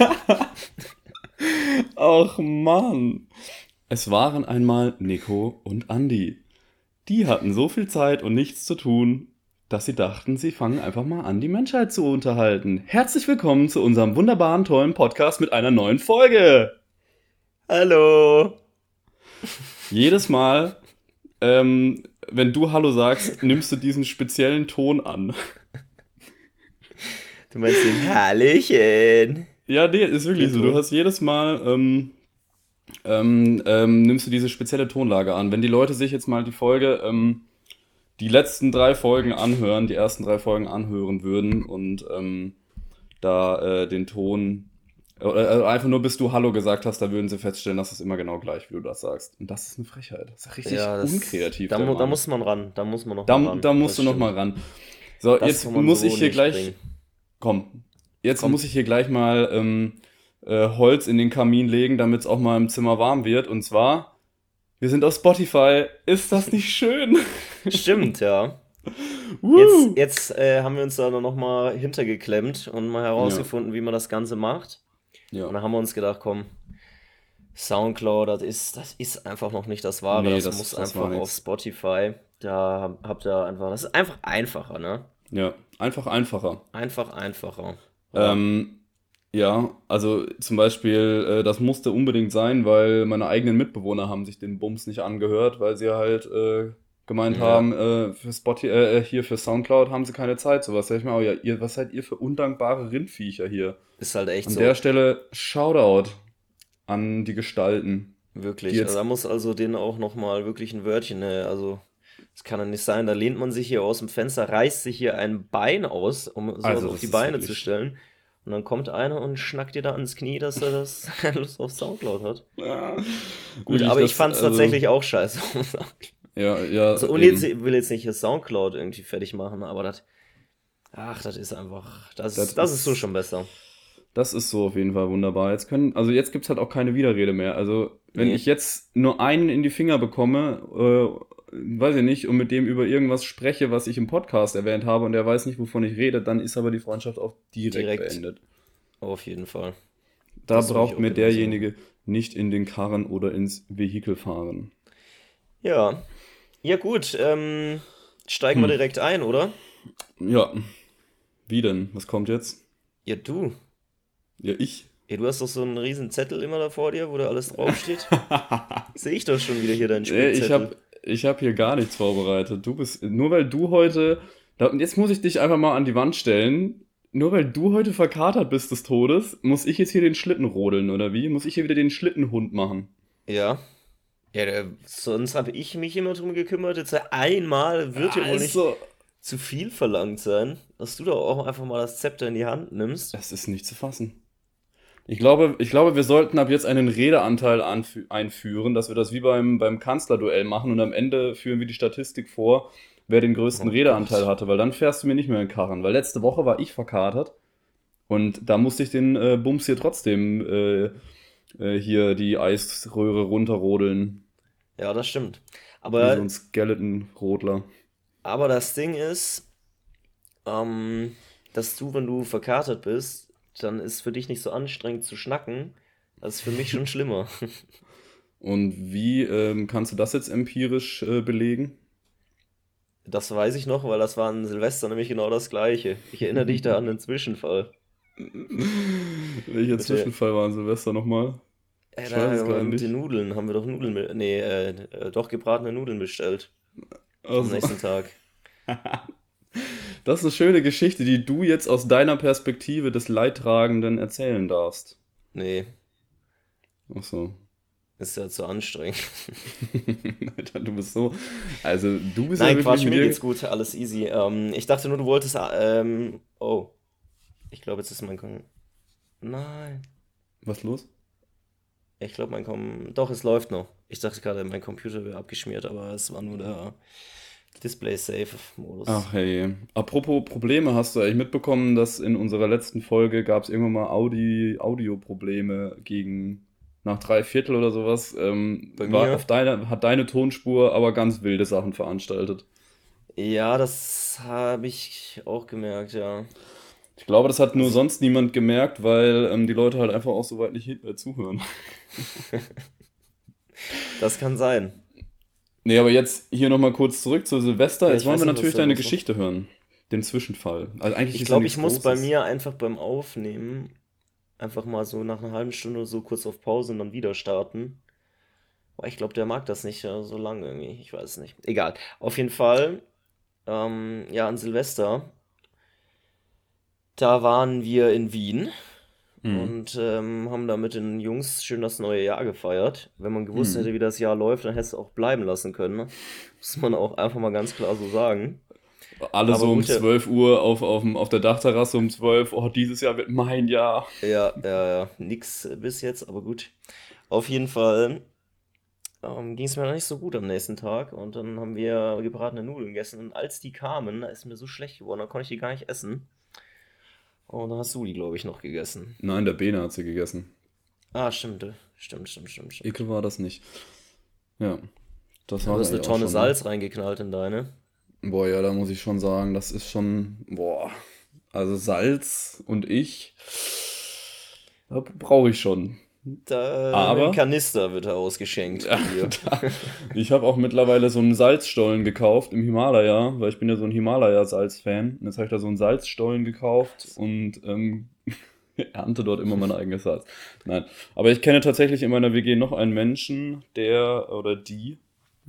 Ach Mann. Es waren einmal Nico und Andy. Die hatten so viel Zeit und nichts zu tun, dass sie dachten, sie fangen einfach mal an, die Menschheit zu unterhalten. Herzlich willkommen zu unserem wunderbaren, tollen Podcast mit einer neuen Folge. Hallo. Jedes Mal, ähm, wenn du Hallo sagst, nimmst du diesen speziellen Ton an. Du meinst den Hallöchen. Ja, nee, ist wirklich so. Du hast jedes Mal, ähm, ähm, ähm, nimmst du diese spezielle Tonlage an. Wenn die Leute sich jetzt mal die Folge, ähm, die letzten drei Folgen anhören, die ersten drei Folgen anhören würden und ähm, da äh, den Ton äh, einfach nur bis du Hallo gesagt hast, da würden sie feststellen, dass es immer genau gleich, wie du das sagst. Und das ist eine Frechheit. Das ist richtig ja, das, unkreativ. Da, mu da, muss man ran. Da muss man noch da, mal ran. Da musst das du stimmt. noch mal ran. So, das jetzt muss so ich hier gleich. Bringen. Komm, jetzt komm. muss ich hier gleich mal ähm, äh, Holz in den Kamin legen, damit es auch mal im Zimmer warm wird. Und zwar, wir sind auf Spotify. Ist das nicht schön? Stimmt, ja. Jetzt, jetzt äh, haben wir uns da noch mal hintergeklemmt und mal herausgefunden, ja. wie man das Ganze macht. Ja. Und dann haben wir uns gedacht, komm, Soundcloud, das ist, das ist einfach noch nicht das Wahre. Nee, das, das, muss das einfach auf Spotify. Da habt ihr einfach, das ist einfach einfacher, ne? Ja, einfach einfacher. Einfach einfacher. Ja. Ähm, ja, also zum Beispiel, äh, das musste unbedingt sein, weil meine eigenen Mitbewohner haben sich den Bums nicht angehört, weil sie halt äh, gemeint ja. haben, äh, für Spotify, äh, äh, hier für Soundcloud haben sie keine Zeit, sowas. Sag ich mal, oh ja, ihr, was seid ihr für undankbare Rindviecher hier? Ist halt echt an so. An der Stelle Shoutout an die Gestalten. Wirklich, also da muss also denen auch nochmal wirklich ein Wörtchen, ne? also das kann ja nicht sein, da lehnt man sich hier aus dem Fenster, reißt sich hier ein Bein aus, um so also, auf die Beine wirklich... zu stellen. Und dann kommt einer und schnackt dir da ans Knie, dass er das Lust auf Soundcloud hat. Ja. Gut, aber ich fand es also... tatsächlich auch scheiße. ja, ja. Also, und jetzt, will jetzt nicht hier Soundcloud irgendwie fertig machen, aber das. Ach, das ist einfach. Das, das, das ist, ist so schon besser. Das ist so auf jeden Fall wunderbar. Jetzt können, also jetzt gibt es halt auch keine Widerrede mehr. Also, wenn nee. ich jetzt nur einen in die Finger bekomme, äh, weiß ich nicht, und mit dem über irgendwas spreche, was ich im Podcast erwähnt habe und der weiß nicht, wovon ich rede, dann ist aber die Freundschaft auch direkt, direkt. beendet. Auf jeden Fall. Da das braucht mir derjenige nicht in den Karren oder ins Vehikel fahren. Ja. Ja, gut. Ähm, steigen hm. wir direkt ein, oder? Ja. Wie denn? Was kommt jetzt? Ja, du. Ja, ich. Ja, du hast doch so einen riesen Zettel immer da vor dir, wo da alles draufsteht. Sehe ich doch schon wieder hier deinen Spielzettel. Nee, ich habe ich hab hier gar nichts vorbereitet. Du bist, nur weil du heute, jetzt muss ich dich einfach mal an die Wand stellen. Nur weil du heute verkatert bist des Todes, muss ich jetzt hier den Schlitten rodeln, oder wie? Muss ich hier wieder den Schlittenhund machen? Ja. Ja, der, sonst habe ich mich immer drum gekümmert. Jetzt einmal wird ja wohl nicht also, zu viel verlangt sein, dass du doch auch einfach mal das Zepter in die Hand nimmst. Das ist nicht zu fassen. Ich glaube, ich glaube, wir sollten ab jetzt einen Redeanteil einführen, dass wir das wie beim, beim Kanzlerduell machen und am Ende führen wir die Statistik vor, wer den größten oh, Redeanteil hatte, weil dann fährst du mir nicht mehr in den Karren. Weil letzte Woche war ich verkatert und da musste ich den äh, Bums hier trotzdem äh, äh, hier die Eisröhre runterrodeln. Ja, das stimmt. Aber, wie so ein Skeleton-Rodler. Aber das Ding ist, ähm, dass du, wenn du verkatert bist, dann ist für dich nicht so anstrengend zu schnacken. Das ist für mich schon schlimmer. Und wie ähm, kannst du das jetzt empirisch äh, belegen? Das weiß ich noch, weil das war an Silvester nämlich genau das gleiche. Ich erinnere dich da an den Zwischenfall. Welcher Zwischenfall war an Silvester nochmal? Äh, da mit den Nudeln haben wir doch Nudeln, nee, äh, äh, doch gebratene Nudeln bestellt. Also. Am nächsten Tag. Das ist eine schöne Geschichte, die du jetzt aus deiner Perspektive des Leidtragenden erzählen darfst. Nee. Ach so. Ist ja zu anstrengend. Alter, du bist so. Also, du bist Nein, ja Quatsch, mir geht's gut, alles easy. Ähm, ich dachte nur, du wolltest. Ähm, oh. Ich glaube, jetzt ist mein. Kon Nein. Was los? Ich glaube, mein Kom. Doch, es läuft noch. Ich dachte gerade, mein Computer wäre abgeschmiert, aber es war nur der. Display-Safe-Modus. Ach hey. Apropos Probleme, hast du eigentlich mitbekommen, dass in unserer letzten Folge gab es irgendwann mal Audi Audio-Probleme gegen nach drei Viertel oder sowas. Ähm, war? Auf deine, hat deine Tonspur aber ganz wilde Sachen veranstaltet. Ja, das habe ich auch gemerkt, ja. Ich glaube, das hat nur also sonst niemand gemerkt, weil ähm, die Leute halt einfach auch so weit nicht äh, zuhören. das kann sein. Nee, aber jetzt hier nochmal kurz zurück zu Silvester. Ja, jetzt wollen wir natürlich deine Geschichte hören. Den Zwischenfall. Also eigentlich ich glaube, ich muss bei mir einfach beim Aufnehmen einfach mal so nach einer halben Stunde so kurz auf Pause und dann wieder starten. Boah, ich glaube, der mag das nicht so lange irgendwie. Ich weiß es nicht. Egal. Auf jeden Fall, ähm, ja, an Silvester, da waren wir in Wien mhm. und ähm, haben da mit den Jungs schön das neue Jahr gefeiert. Wenn man gewusst mhm. hätte, wie das Jahr läuft, dann hätte es auch bleiben lassen können. Ne? Muss man auch einfach mal ganz klar so sagen. Alle Aber so um 12 Uhr auf, auf, auf der Dachterrasse um 12, oh, dieses Jahr wird mein Jahr. Ja, ja, ja, nix bis jetzt, aber gut. Auf jeden Fall ähm, ging es mir noch nicht so gut am nächsten Tag und dann haben wir gebratene Nudeln gegessen und als die kamen, da ist mir so schlecht geworden, da konnte ich die gar nicht essen. Und dann hast du die, glaube ich, noch gegessen. Nein, der Bene hat sie gegessen. Ah, stimmt, stimmt, stimmt, stimmt. stimmt. Ekel war das nicht. Ja, das war Du hast eine Tonne ne? Salz reingeknallt in deine. Boah, ja, da muss ich schon sagen, das ist schon, boah, also Salz und ich, brauche ich schon. Da Aber ein Kanister wird ausgeschenkt. Da, ich habe auch mittlerweile so einen Salzstollen gekauft im Himalaya, weil ich bin ja so ein Himalaya-Salz-Fan. Jetzt habe ich da so einen Salzstollen gekauft und ähm, ernte dort immer mein eigenes Salz. Nein, aber ich kenne tatsächlich in meiner WG noch einen Menschen, der oder die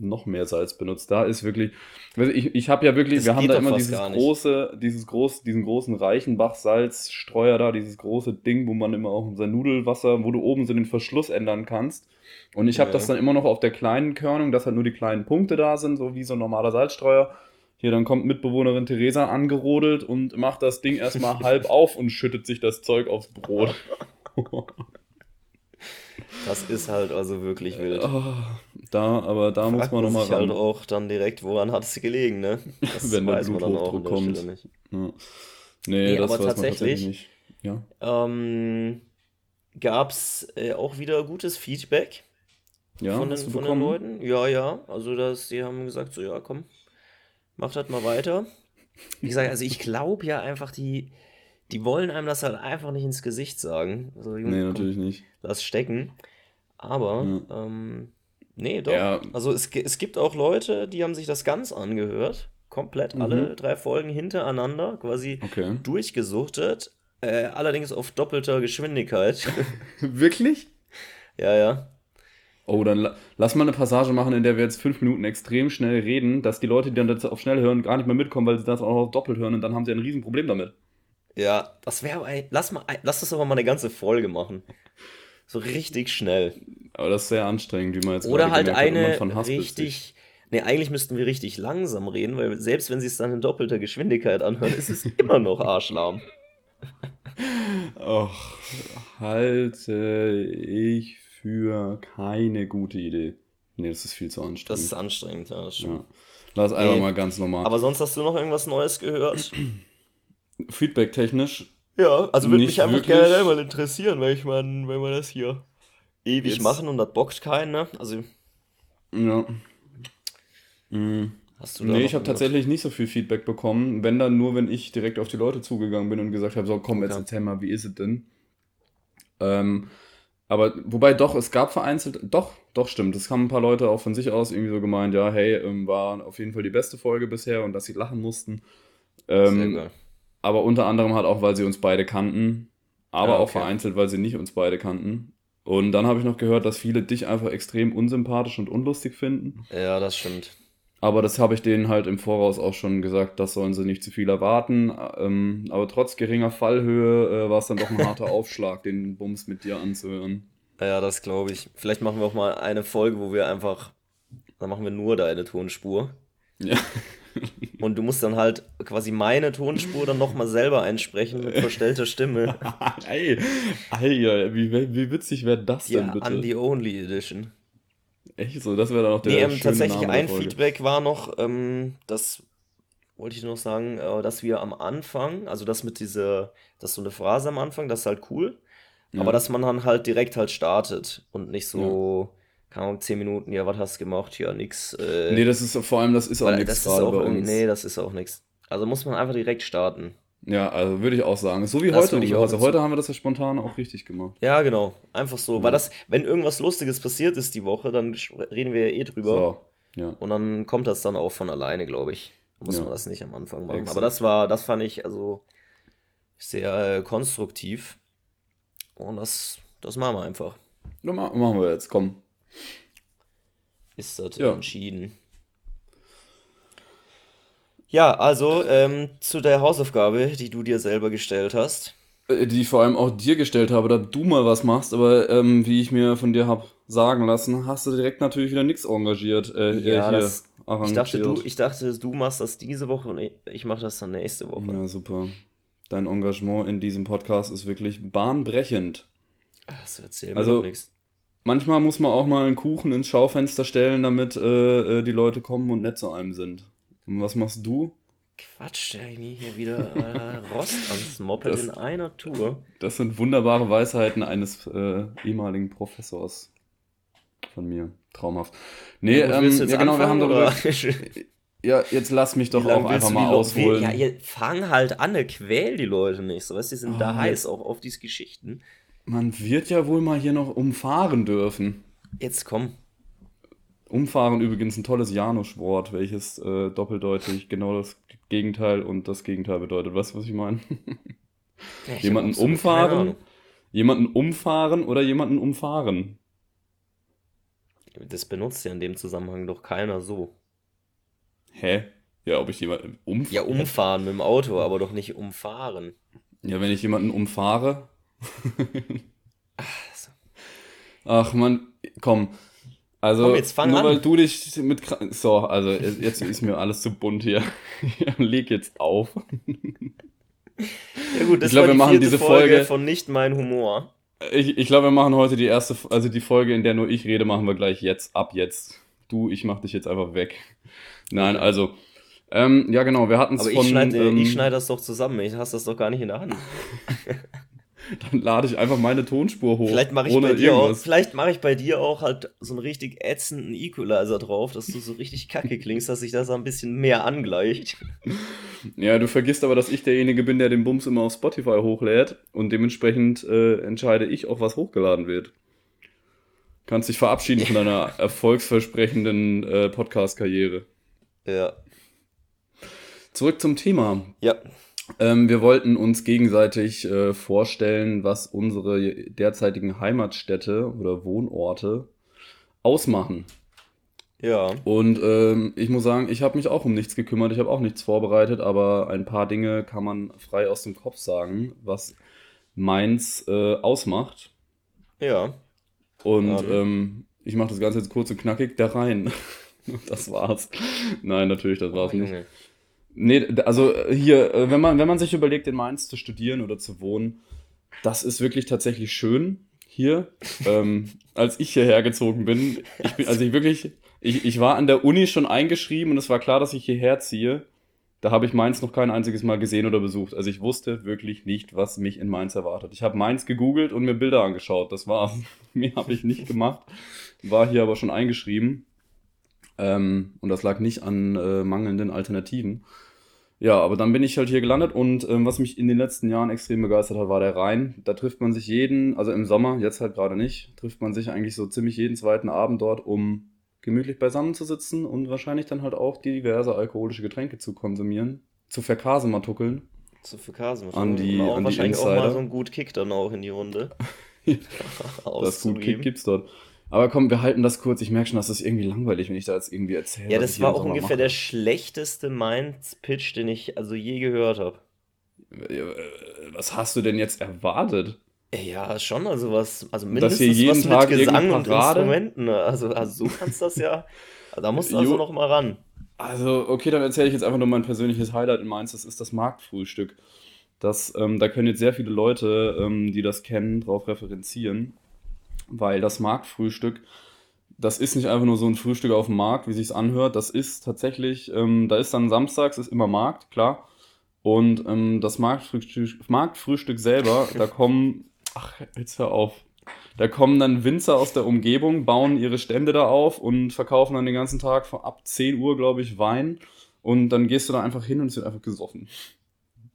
noch mehr Salz benutzt. Da ist wirklich, ich, ich habe ja wirklich, das wir haben da immer dieses große, dieses groß, diesen großen Reichenbach-Salzstreuer da, dieses große Ding, wo man immer auch sein Nudelwasser, wo du oben so den Verschluss ändern kannst. Und ich habe ja. das dann immer noch auf der kleinen Körnung, dass halt nur die kleinen Punkte da sind, so wie so ein normaler Salzstreuer. Hier, dann kommt Mitbewohnerin Theresa angerodelt und macht das Ding erstmal halb auf und schüttet sich das Zeug aufs Brot. Das ist halt also wirklich wild. Oh, da, aber da Fragt muss man nochmal ran. halt auch dann direkt, woran hat es gelegen, ne? Das Wenn weiß man dann auch an kommt. nicht. Ja. Nee, nee, das aber tatsächlich, nicht. Ja. Ähm, gab es äh, auch wieder gutes Feedback ja, von, den, von den Leuten. Ja, ja. Also das, die haben gesagt, so ja, komm, macht halt mal weiter. Wie gesagt, also ich glaube ja einfach, die, die wollen einem das halt einfach nicht ins Gesicht sagen. Also, nee, komm, natürlich nicht. Lass stecken. Aber, ja. ähm, nee, doch. Ja. Also es, es gibt auch Leute, die haben sich das ganz angehört. Komplett mhm. alle drei Folgen hintereinander, quasi okay. durchgesuchtet. Äh, allerdings auf doppelter Geschwindigkeit. Wirklich? Ja, ja. Oh, dann la lass mal eine Passage machen, in der wir jetzt fünf Minuten extrem schnell reden, dass die Leute, die dann das auf schnell hören, gar nicht mehr mitkommen, weil sie das auch noch doppelt hören und dann haben sie ein Riesenproblem damit. Ja, das wäre lass mal lass das aber mal eine ganze Folge machen. So richtig schnell. Aber das ist sehr anstrengend, wie man jetzt Oder halt eine hat, richtig. Ne, eigentlich müssten wir richtig langsam reden, weil selbst wenn sie es dann in doppelter Geschwindigkeit anhören, ist es immer noch arschlahm. Och, halte ich für keine gute Idee. Nee, das ist viel zu anstrengend. Das ist anstrengend, ja, das. Ja. Lass einfach nee, mal ganz normal. Aber sonst hast du noch irgendwas Neues gehört? Feedback-technisch ja, also würde mich einfach wirklich. generell mal interessieren, weil ich meine, wenn wir das hier ewig Jetzt. machen und das bockt keinen, ne? Also. Ja. Mhm. Hast du nee, ich habe tatsächlich nicht so viel Feedback bekommen. Wenn dann nur, wenn ich direkt auf die Leute zugegangen bin und gesagt habe, so komm, jetzt erzähl mal, wie ist es denn? Ähm, aber wobei doch, es gab vereinzelt, doch, doch stimmt. Es haben ein paar Leute auch von sich aus irgendwie so gemeint, ja, hey, ähm, war auf jeden Fall die beste Folge bisher und dass sie lachen mussten. Ähm, Sehr geil aber unter anderem halt auch, weil sie uns beide kannten, aber ah, okay. auch vereinzelt, weil sie nicht uns beide kannten. Und dann habe ich noch gehört, dass viele dich einfach extrem unsympathisch und unlustig finden. Ja, das stimmt. Aber das habe ich denen halt im Voraus auch schon gesagt, das sollen sie nicht zu viel erwarten. Ähm, aber trotz geringer Fallhöhe äh, war es dann doch ein harter Aufschlag, den Bums mit dir anzuhören. Ja, das glaube ich. Vielleicht machen wir auch mal eine Folge, wo wir einfach, dann machen wir nur deine Tonspur. Ja. Und du musst dann halt quasi meine Tonspur dann nochmal selber einsprechen mit verstellter Stimme. Ey, Alter, wie, wie witzig wäre das ja, denn bitte? Ja, the Only Edition. Echt so, das wäre dann auch der nee, ähm, tatsächlich Name ein Feedback war noch, ähm, das wollte ich noch sagen, äh, dass wir am Anfang, also das mit dieser, das so eine Phrase am Anfang, das ist halt cool, ja. aber dass man dann halt direkt halt startet und nicht so ja Ahnung, 10 Minuten, ja, was hast du gemacht? Ja, nix. Äh, nee, das ist vor allem, das ist auch nichts gerade bei uns. Nee, das ist auch nichts. Also muss man einfach direkt starten. Ja, also würde ich auch sagen. So wie das heute. Ich also heute haben wir das ja spontan auch richtig gemacht. Ja, genau. Einfach so. Ja. Weil das, wenn irgendwas Lustiges passiert ist die Woche, dann reden wir ja eh drüber. So, ja. Und dann kommt das dann auch von alleine, glaube ich. Muss ja. man das nicht am Anfang machen. Exakt. Aber das war, das fand ich also sehr äh, konstruktiv. Und das, das machen wir einfach. Ja, machen wir jetzt, komm. Ist das ja. entschieden. Ja, also ähm, zu der Hausaufgabe, die du dir selber gestellt hast. Äh, die ich vor allem auch dir gestellt habe, da du mal was machst, aber ähm, wie ich mir von dir habe sagen lassen, hast du direkt natürlich wieder nichts engagiert. Äh, ja, hier das, ich, dachte, du, ich dachte, du machst das diese Woche und ich mache das dann nächste Woche. Ja, super. Dein Engagement in diesem Podcast ist wirklich bahnbrechend. Ach, das erzählt mir also, nichts. Manchmal muss man auch mal einen Kuchen ins Schaufenster stellen, damit äh, äh die Leute kommen und nett zu einem sind. Und was machst du? Quatsch, der mir hier wieder äh, Rost ans Moped das, in einer Tour. Das sind wunderbare Weisheiten eines äh, ehemaligen Professors von mir. Traumhaft. Nee, ja, ähm, ja genau, wir haben darüber. ja, jetzt lass mich doch auch einfach mal ausholen. Ja, ihr fang halt an, ne, quäl die Leute nicht. So, weißt, die sind oh, da heiß auch auf diese Geschichten. Man wird ja wohl mal hier noch umfahren dürfen. Jetzt komm. Umfahren übrigens ein tolles Janusz-Wort, welches äh, doppeldeutig genau das Gegenteil und das Gegenteil bedeutet. Weißt du, was ich meine? Ja, jemanden umfahren, jemanden umfahren oder jemanden umfahren. Das benutzt ja in dem Zusammenhang doch keiner so. Hä? Ja, ob ich jemanden umfahren. Ja, umfahren mit dem Auto, aber doch nicht umfahren. Ja, wenn ich jemanden umfahre. Ach, man, komm. Also, Komm, jetzt fang nur an. weil du dich mit. So, also jetzt ist mir alles zu bunt hier. Leg jetzt auf. Ja, gut, das ich glaube, wir machen diese Folge, Folge von nicht mein Humor. Ich, ich glaube, wir machen heute die erste, also die Folge, in der nur ich rede, machen wir gleich jetzt, ab jetzt. Du, ich mach dich jetzt einfach weg. Nein, also. Ähm, ja, genau, wir hatten es von. Ich schneide ähm, schneid das doch zusammen, ich hasse das doch gar nicht in der Hand. dann lade ich einfach meine Tonspur hoch. Vielleicht mache ich, bei dir auch, vielleicht mach ich bei dir auch halt so einen richtig ätzenden Equalizer drauf, dass du so richtig kacke klingst, dass sich das ein bisschen mehr angleicht. Ja, du vergisst aber, dass ich derjenige bin, der den Bums immer auf Spotify hochlädt und dementsprechend äh, entscheide ich auch, was hochgeladen wird. Kannst dich verabschieden von deiner erfolgsversprechenden äh, Podcast-Karriere. Ja. Zurück zum Thema. Ja. Ähm, wir wollten uns gegenseitig äh, vorstellen, was unsere derzeitigen Heimatstädte oder Wohnorte ausmachen. Ja. Und ähm, ich muss sagen, ich habe mich auch um nichts gekümmert, ich habe auch nichts vorbereitet, aber ein paar Dinge kann man frei aus dem Kopf sagen, was meins äh, ausmacht. Ja. Und ähm. ähm ich mache das Ganze jetzt kurz und knackig, da rein. das war's. Nein, natürlich, das war's oh, nicht. Junge. Nee, also äh, hier, äh, wenn man, wenn man sich überlegt, in Mainz zu studieren oder zu wohnen, das ist wirklich tatsächlich schön hier. ähm, als ich hierher gezogen bin, ich bin, also ich wirklich, ich, ich war an der Uni schon eingeschrieben und es war klar, dass ich hierher ziehe. Da habe ich Mainz noch kein einziges Mal gesehen oder besucht. Also ich wusste wirklich nicht, was mich in Mainz erwartet. Ich habe Mainz gegoogelt und mir Bilder angeschaut. Das war's. Mehr habe ich nicht gemacht. War hier aber schon eingeschrieben. Ähm, und das lag nicht an äh, mangelnden Alternativen. Ja, aber dann bin ich halt hier gelandet und ähm, was mich in den letzten Jahren extrem begeistert hat, war der Rhein. Da trifft man sich jeden, also im Sommer, jetzt halt gerade nicht, trifft man sich eigentlich so ziemlich jeden zweiten Abend dort, um gemütlich beisammen zu sitzen und wahrscheinlich dann halt auch diverse alkoholische Getränke zu konsumieren, zu verkasematuckeln. Zu verkasematuckeln. An die, und an wahrscheinlich die auch mal so ein gut Kick dann auch in die Runde. das gut Kick gibt's dort. Aber komm, wir halten das kurz. Ich merke schon, dass das irgendwie langweilig, wenn ich da jetzt irgendwie erzähle. Ja, das war auch ungefähr mache. der schlechteste Mainz-Pitch, den ich also je gehört habe. Was hast du denn jetzt erwartet? Ja, schon, also was, also mindestens Dass jeden was Tag mit Gesang und Instrumenten. Ne? Also, also so kannst du das ja, da musst du also noch mal ran. Also, okay, dann erzähle ich jetzt einfach nur mein persönliches Highlight in Mainz. Das ist das Marktfrühstück. Das, ähm, da können jetzt sehr viele Leute, ähm, die das kennen, drauf referenzieren weil das Marktfrühstück, das ist nicht einfach nur so ein Frühstück auf dem Markt, wie sich's anhört. Das ist tatsächlich, ähm, da ist dann samstags, ist immer Markt, klar. Und ähm, das Marktfrühstück, Marktfrühstück selber, da kommen, ach, jetzt hör auf. Da kommen dann Winzer aus der Umgebung, bauen ihre Stände da auf und verkaufen dann den ganzen Tag ab 10 Uhr, glaube ich, Wein. Und dann gehst du da einfach hin und es wird einfach gesoffen.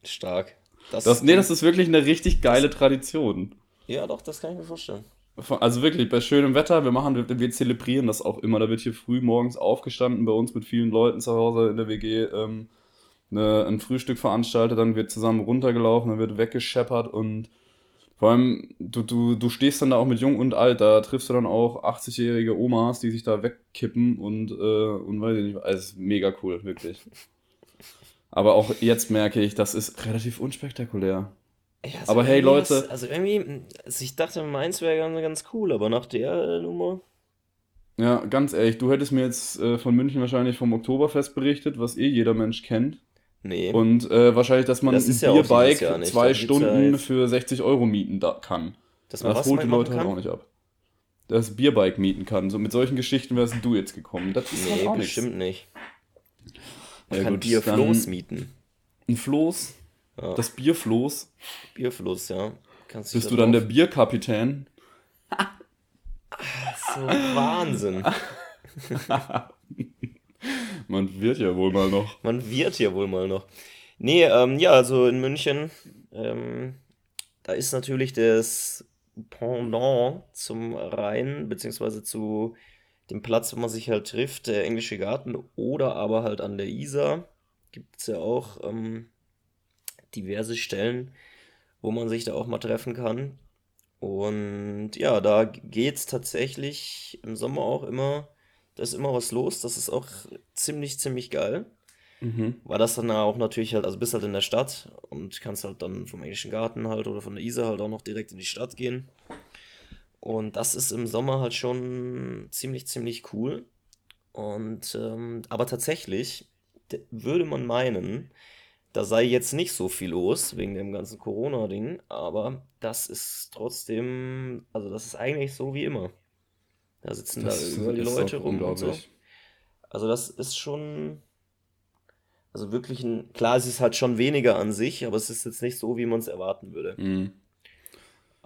Stark. Das, das, nee, das ist wirklich eine richtig geile Tradition. Ja, doch, das kann ich mir vorstellen. Also wirklich, bei schönem Wetter, wir machen, wir, wir zelebrieren das auch immer. Da wird hier früh morgens aufgestanden, bei uns mit vielen Leuten zu Hause in der WG ähm, eine, ein Frühstück veranstaltet, dann wird zusammen runtergelaufen, dann wird weggescheppert und vor allem, du, du, du stehst dann da auch mit Jung und Alt, da triffst du dann auch 80-jährige Omas, die sich da wegkippen und, äh, und weiß ich nicht, also mega cool, wirklich. Aber auch jetzt merke ich, das ist relativ unspektakulär. Ja, also aber hey Leute. Was, also irgendwie, also ich dachte, meins wäre ganz, ganz cool, aber nach der äh, Nummer. Ja, ganz ehrlich, du hättest mir jetzt äh, von München wahrscheinlich vom Oktoberfest berichtet, was eh jeder Mensch kennt. Nee. Und äh, wahrscheinlich, dass man das ein Bierbike ja zwei Stunden ja für 60 Euro mieten da kann. Das, das holt die Leute halt auch nicht ab. Das Bierbike mieten kann. So mit solchen Geschichten wärst du jetzt gekommen. Das ist nee, halt auch bestimmt nicht. Man ja, kann gut, Bierfloß mieten. Ein Floß? Ja. Das Bierfloß? Bierfloß, ja. Kannst Bist du dann der Bierkapitän? so Wahnsinn. Man wird ja wohl mal noch. Man wird ja wohl mal noch. Nee, ähm, ja, also in München, ähm, da ist natürlich das Pendant zum Rhein, beziehungsweise zu dem Platz, wo man sich halt trifft, der Englische Garten oder aber halt an der Isar. Gibt es ja auch ähm, diverse Stellen, wo man sich da auch mal treffen kann. Und ja, da geht es tatsächlich im Sommer auch immer da ist immer was los. Das ist auch ziemlich, ziemlich geil. Mhm. Weil das dann auch natürlich halt, also bist halt in der Stadt und kannst halt dann vom Englischen Garten halt oder von der Isar halt auch noch direkt in die Stadt gehen. Und das ist im Sommer halt schon ziemlich, ziemlich cool. Und ähm, aber tatsächlich würde man meinen, da sei jetzt nicht so viel los wegen dem ganzen Corona-Ding, aber das ist trotzdem, also das ist eigentlich so wie immer. Da sitzen das da überall die Leute rum und so. Also das ist schon, also wirklich ein, klar, es ist halt schon weniger an sich, aber es ist jetzt nicht so, wie man es erwarten würde. Mhm.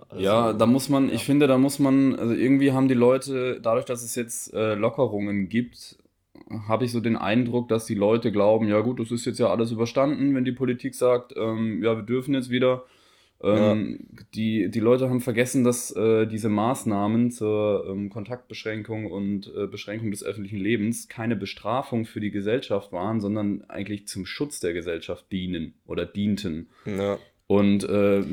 Also, ja, da muss man, ja. ich finde, da muss man, also irgendwie haben die Leute, dadurch, dass es jetzt äh, Lockerungen gibt, habe ich so den Eindruck, dass die Leute glauben, ja gut, das ist jetzt ja alles überstanden, wenn die Politik sagt, ähm, ja, wir dürfen jetzt wieder. Ähm, ja. die, die Leute haben vergessen, dass äh, diese Maßnahmen zur ähm, Kontaktbeschränkung und äh, Beschränkung des öffentlichen Lebens keine Bestrafung für die Gesellschaft waren, sondern eigentlich zum Schutz der Gesellschaft dienen oder dienten. Ja. Und äh,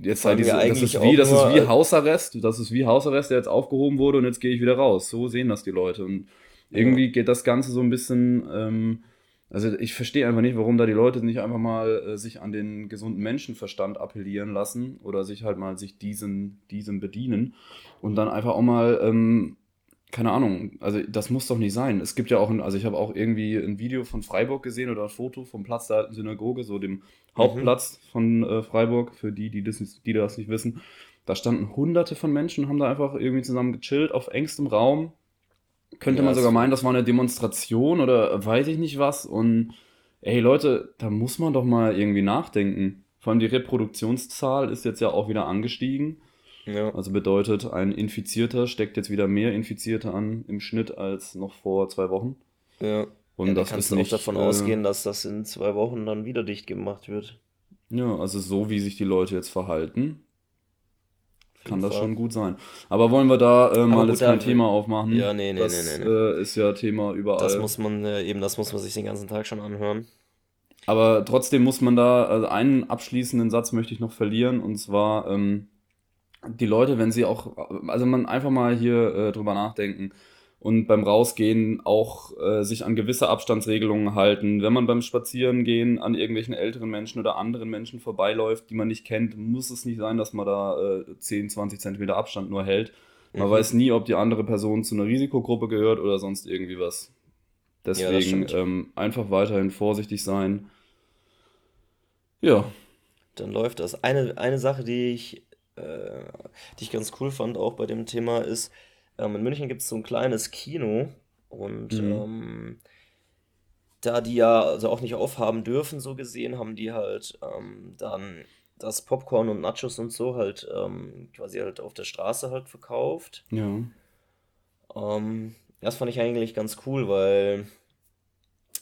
jetzt halt diese, das ist wie, das ist wie Hausarrest, das ist wie Hausarrest, der jetzt aufgehoben wurde und jetzt gehe ich wieder raus. So sehen das die Leute. Und irgendwie geht das Ganze so ein bisschen. Ähm, also ich verstehe einfach nicht, warum da die Leute nicht einfach mal äh, sich an den gesunden Menschenverstand appellieren lassen oder sich halt mal sich diesen, diesem bedienen und dann einfach auch mal, ähm, keine Ahnung, also das muss doch nicht sein. Es gibt ja auch, ein, also ich habe auch irgendwie ein Video von Freiburg gesehen oder ein Foto vom Platz der alten Synagoge, so dem Hauptplatz mhm. von äh, Freiburg, für die, die das, die das nicht wissen. Da standen hunderte von Menschen, haben da einfach irgendwie zusammen gechillt auf engstem Raum, könnte ja, man sogar meinen, das war eine Demonstration oder weiß ich nicht was. Und ey Leute, da muss man doch mal irgendwie nachdenken. Vor allem die Reproduktionszahl ist jetzt ja auch wieder angestiegen. Ja. Also bedeutet, ein Infizierter steckt jetzt wieder mehr Infizierte an im Schnitt als noch vor zwei Wochen. Ja. Und ja, das kannst du nicht, auch davon äh, ausgehen, dass das in zwei Wochen dann wieder dicht gemacht wird. Ja, also so wie sich die Leute jetzt verhalten, kann das schon gut sein. Aber wollen wir da äh, mal jetzt kein Thema aufmachen? Ja, nee, nee, das, nee, nee, nee. Äh, ist ja Thema überall. Das muss man, äh, eben das muss man sich den ganzen Tag schon anhören. Aber trotzdem muss man da, also einen abschließenden Satz möchte ich noch verlieren, und zwar, ähm, die Leute, wenn sie auch, also man einfach mal hier äh, drüber nachdenken, und beim Rausgehen auch äh, sich an gewisse Abstandsregelungen halten. Wenn man beim Spazierengehen an irgendwelchen älteren Menschen oder anderen Menschen vorbeiläuft, die man nicht kennt, muss es nicht sein, dass man da äh, 10, 20 Zentimeter Abstand nur hält. Man mhm. weiß nie, ob die andere Person zu einer Risikogruppe gehört oder sonst irgendwie was. Deswegen ja, ähm, einfach weiterhin vorsichtig sein. Ja. Dann läuft das. Eine, eine Sache, die ich, äh, die ich ganz cool fand, auch bei dem Thema, ist, ähm, in München gibt es so ein kleines Kino und mhm. ähm, da die ja also auch nicht aufhaben dürfen, so gesehen, haben die halt ähm, dann das Popcorn und Nachos und so halt ähm, quasi halt auf der Straße halt verkauft. Ja. Ähm, das fand ich eigentlich ganz cool, weil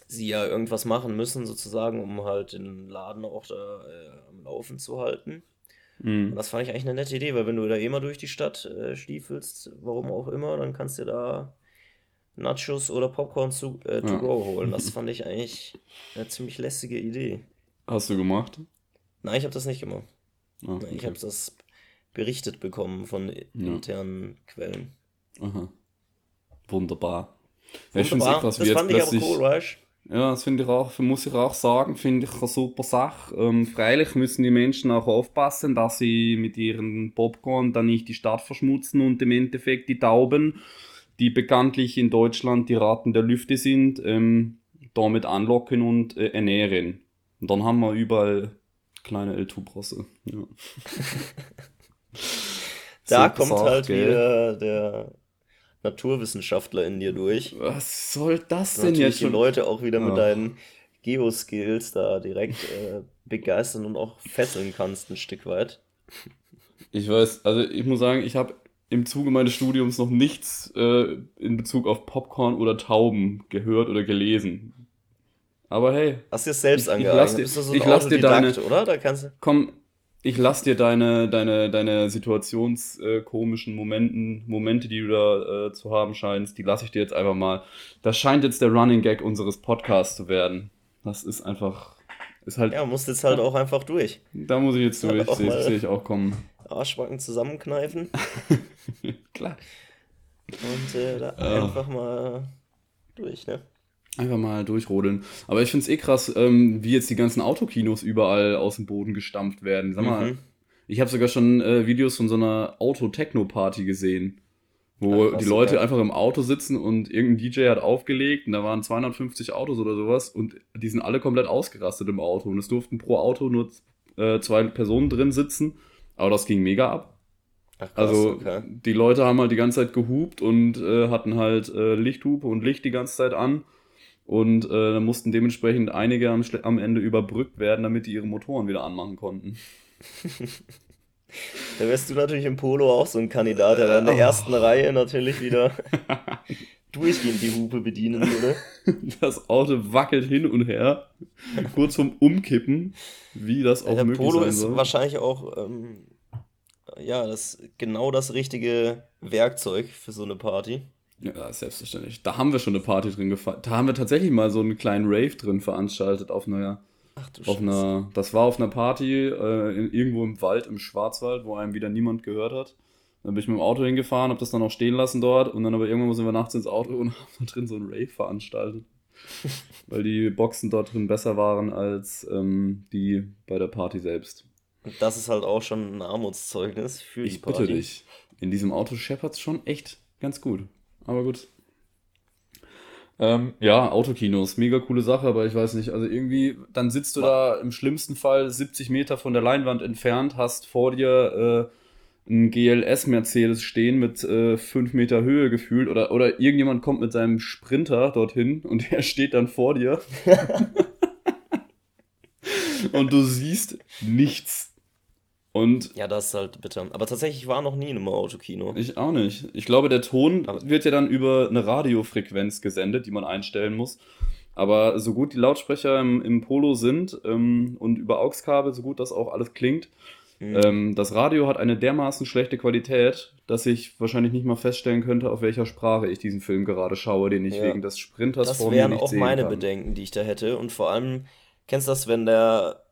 sie ja irgendwas machen müssen, sozusagen, um halt den Laden auch da äh, am Laufen zu halten. Mhm. Und das fand ich eigentlich eine nette Idee, weil wenn du da eh mal durch die Stadt äh, stiefelst, warum auch immer, dann kannst du da Nachos oder Popcorn zu, äh, to ja. go holen. Das fand ich eigentlich eine ziemlich lässige Idee. Hast du gemacht? Nein, ich habe das nicht gemacht. Ah, okay. Ich habe das berichtet bekommen von internen ja. Quellen. Aha. Wunderbar. Wunderbar. Das, das fand ich aber cool, weißt Ja, das finde ich auch, muss ich auch sagen, finde ich eine super Sache. Ähm, freilich müssen die Menschen auch aufpassen, dass sie mit ihren Popcorn dann nicht die Stadt verschmutzen und im Endeffekt die Tauben, die bekanntlich in Deutschland die Raten der Lüfte sind, ähm, damit anlocken und äh, ernähren. Und dann haben wir überall kleine L2-Brosse. Ja. da kommt halt gell? wieder der Naturwissenschaftler in dir durch. Was soll das denn jetzt schon? die Leute auch wieder mit deinen Geoskills da direkt äh, begeistern und auch fesseln kannst ein Stück weit. Ich weiß, also ich muss sagen, ich habe im Zuge meines Studiums noch nichts äh, in Bezug auf Popcorn oder Tauben gehört oder gelesen. Aber hey. Hast du es selbst angeeignet? Bist du so ich lass dir deine, oder? Da kannst du... Komm, ich lass dir deine, deine, deine situationskomischen äh, Momenten, Momente, die du da äh, zu haben scheinst, die lasse ich dir jetzt einfach mal. Das scheint jetzt der Running Gag unseres Podcasts zu werden. Das ist einfach. Ist halt, ja, musst jetzt halt auch einfach durch. Da muss ich jetzt durch, sehe seh ich auch kommen. Arschbacken zusammenkneifen. Klar. Und äh, da oh. einfach mal durch, ne? Einfach mal durchrodeln. Aber ich finde es eh krass, ähm, wie jetzt die ganzen Autokinos überall aus dem Boden gestampft werden. Sag mal, mhm. ich habe sogar schon äh, Videos von so einer Auto-Techno-Party gesehen, wo Ach, die Leute einfach im Auto sitzen und irgendein DJ hat aufgelegt und da waren 250 Autos oder sowas und die sind alle komplett ausgerastet im Auto und es durften pro Auto nur äh, zwei Personen drin sitzen, aber das ging mega ab. Ach, krass, also okay. die Leute haben halt die ganze Zeit gehupt und äh, hatten halt äh, Lichthupe und Licht die ganze Zeit an und äh, dann mussten dementsprechend einige am, am Ende überbrückt werden, damit die ihre Motoren wieder anmachen konnten. da wärst du natürlich im Polo auch so ein Kandidat, der dann in der oh. ersten Reihe natürlich wieder durchgehend die Hupe bedienen würde. Das Auto wackelt hin und her, kurz vorm Umkippen, wie das auch der möglich Polo sein soll. ist wahrscheinlich auch ähm, ja, das, genau das richtige Werkzeug für so eine Party. Ja, selbstverständlich. Da haben wir schon eine Party drin gefeiert. Da haben wir tatsächlich mal so einen kleinen Rave drin veranstaltet auf einer. Ach du auf einer, Das war auf einer Party äh, in, irgendwo im Wald, im Schwarzwald, wo einem wieder niemand gehört hat. Dann bin ich mit dem Auto hingefahren, habe das dann auch stehen lassen dort und dann aber irgendwann sind wir nachts ins Auto und haben da drin so einen Rave veranstaltet. weil die Boxen dort drin besser waren als ähm, die bei der Party selbst. Und das ist halt auch schon ein Armutszeugnis für ich die Party. Ich bitte dich. In diesem Auto scheppert es schon echt ganz gut. Aber gut. Ähm, ja, Autokinos, mega coole Sache, aber ich weiß nicht, also irgendwie, dann sitzt du da im schlimmsten Fall 70 Meter von der Leinwand entfernt, hast vor dir äh, ein GLS-Mercedes stehen mit äh, 5 Meter Höhe gefühlt oder, oder irgendjemand kommt mit seinem Sprinter dorthin und der steht dann vor dir. und du siehst nichts. Und ja, das ist halt bitter. Aber tatsächlich war noch nie in einem Autokino. Ich auch nicht. Ich glaube, der Ton wird ja dann über eine Radiofrequenz gesendet, die man einstellen muss. Aber so gut die Lautsprecher im, im Polo sind ähm, und über AUX-Kabel, so gut das auch alles klingt, mhm. ähm, das Radio hat eine dermaßen schlechte Qualität, dass ich wahrscheinlich nicht mal feststellen könnte, auf welcher Sprache ich diesen Film gerade schaue, den ich ja. wegen des Sprinters das vor mir nicht sehen Das wären auch meine Bedenken, die ich da hätte. Und vor allem, kennst du das, wenn der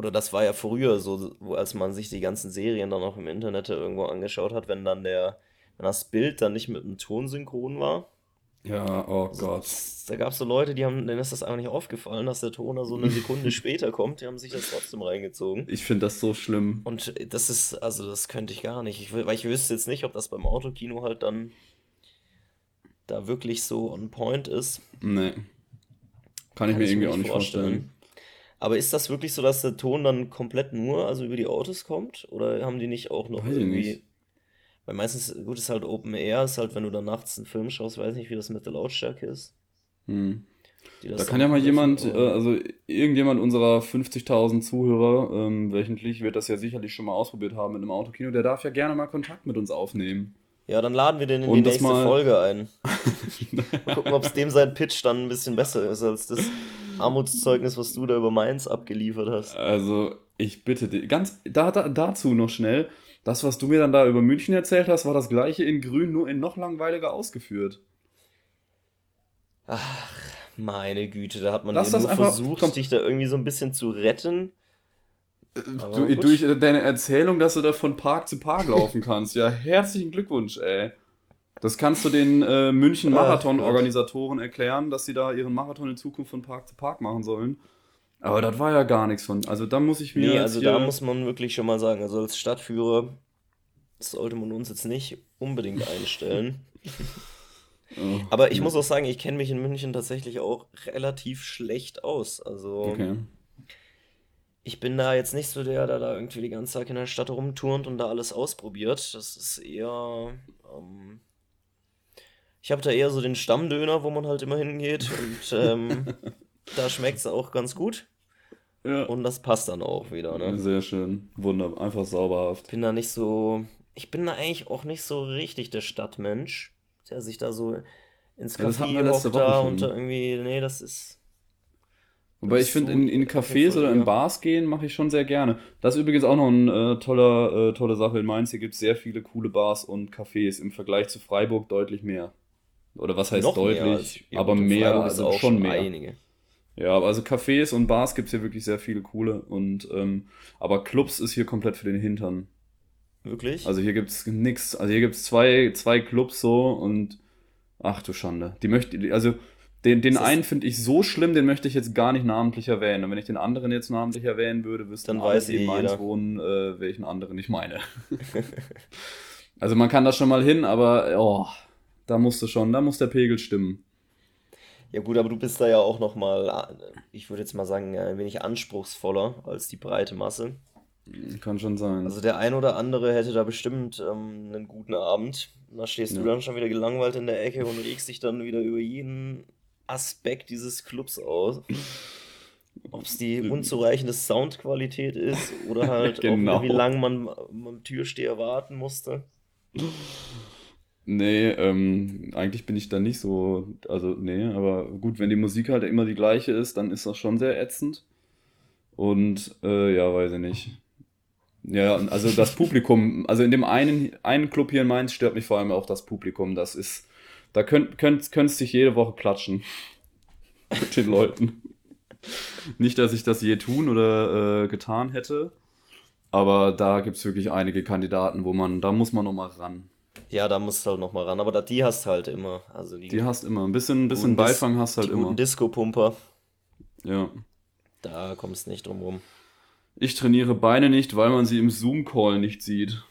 oder das war ja früher so, als man sich die ganzen Serien dann auch im Internet irgendwo angeschaut hat, wenn dann der, wenn das Bild dann nicht mit dem Ton synchron war. Ja, oh also, Gott. Da gab es so Leute, die haben, denen ist das einfach nicht aufgefallen, dass der Ton da so eine Sekunde später kommt. Die haben sich das trotzdem reingezogen. Ich finde das so schlimm. Und das ist, also das könnte ich gar nicht. Ich, weil ich wüsste jetzt nicht, ob das beim Autokino halt dann da wirklich so on point ist. Nee. Kann ich Kann mir ich irgendwie auch nicht vorstellen. vorstellen. Aber ist das wirklich so, dass der Ton dann komplett nur also über die Autos kommt? Oder haben die nicht auch noch weiß irgendwie. Nicht. Weil meistens, gut, ist halt Open Air, ist halt, wenn du dann nachts einen Film schaust, weiß nicht, wie das mit der Lautstärke ist. Hm. Da kann ja mal jemand, äh, also irgendjemand unserer 50.000 Zuhörer ähm, wöchentlich wird das ja sicherlich schon mal ausprobiert haben mit einem Autokino, der darf ja gerne mal Kontakt mit uns aufnehmen. Ja, dann laden wir den in Und die nächste mal... Folge ein. mal gucken, ob es dem sein Pitch dann ein bisschen besser ist als das Armutszeugnis, was du da über Mainz abgeliefert hast. Also, ich bitte dich, ganz da, da, dazu noch schnell. Das, was du mir dann da über München erzählt hast, war das gleiche in Grün, nur in noch langweiliger ausgeführt. Ach, meine Güte, da hat man Lass nur einfach, versucht, komm. dich da irgendwie so ein bisschen zu retten. Du, durch deine Erzählung, dass du da von Park zu Park laufen kannst. Ja, herzlichen Glückwunsch, ey. Das kannst du den äh, München Marathon-Organisatoren erklären, dass sie da ihren Marathon in Zukunft von Park zu Park machen sollen. Aber das war ja gar nichts von. Also da muss ich mir. Nee, also da muss man wirklich schon mal sagen, also als Stadtführer sollte man uns jetzt nicht unbedingt einstellen. oh, Aber ich ja. muss auch sagen, ich kenne mich in München tatsächlich auch relativ schlecht aus. Also. Okay. Ich bin da jetzt nicht so der, der da irgendwie die ganze Zeit in der Stadt rumturnt und da alles ausprobiert. Das ist eher. Ähm, ich habe da eher so den Stammdöner, wo man halt immer hingeht und ähm, da schmeckt es auch ganz gut. Ja. Und das passt dann auch wieder, ne? Sehr schön. Wunderbar. Einfach sauberhaft. Ich bin da nicht so. Ich bin da eigentlich auch nicht so richtig der Stadtmensch, der sich da so ins Café ja, hockt da und da irgendwie. Nee, das ist. Wobei ich finde, in, in Cafés oder in Bars gehen mache ich schon sehr gerne. Das ist übrigens auch noch eine äh, toller, äh, tolle Sache in Mainz. Hier gibt es sehr viele coole Bars und Cafés. Im Vergleich zu Freiburg deutlich mehr. Oder was heißt noch deutlich? Mehr aber mehr, also schon mehr. Einige. Ja, also Cafés und Bars gibt es hier wirklich sehr viele coole. Und, ähm, aber Clubs ist hier komplett für den Hintern. Wirklich? Also hier gibt es nichts. Also hier gibt es zwei, zwei Clubs so und ach du Schande. Die möchte, also den, den einen finde ich so schlimm, den möchte ich jetzt gar nicht namentlich erwähnen. Und wenn ich den anderen jetzt namentlich erwähnen würde, wüssten dann weiß die in Mainz wohnen, äh, welchen anderen ich meine. also man kann da schon mal hin, aber oh, da musst du schon, da muss der Pegel stimmen. Ja gut, aber du bist da ja auch noch mal, ich würde jetzt mal sagen, ein wenig anspruchsvoller als die breite Masse. Kann schon sein. Also der ein oder andere hätte da bestimmt ähm, einen guten Abend. Da stehst ja. du dann schon wieder gelangweilt in der Ecke und regst dich dann wieder über jeden Aspekt dieses Clubs aus. Ob es die unzureichende Soundqualität ist oder halt genau. wie lange man am Türsteher warten musste. Nee, ähm, eigentlich bin ich da nicht so, also nee, aber gut, wenn die Musik halt immer die gleiche ist, dann ist das schon sehr ätzend. Und äh, ja, weiß ich nicht. Ja, also das Publikum, also in dem einen, einen Club hier in Mainz stört mich vor allem auch das Publikum. Das ist, da könnt, könnt, könntest dich jede Woche klatschen mit den Leuten. Nicht, dass ich das je tun oder äh, getan hätte, aber da gibt es wirklich einige Kandidaten, wo man, da muss man nochmal ran. Ja, da musst du halt nochmal ran, aber da, die hast halt immer. Also die, die hast immer. Ein bisschen, ein bisschen Beifang hast halt die immer. Disco-Pumper. Ja. Da kommst du nicht drum rum. Ich trainiere Beine nicht, weil man sie im Zoom-Call nicht sieht.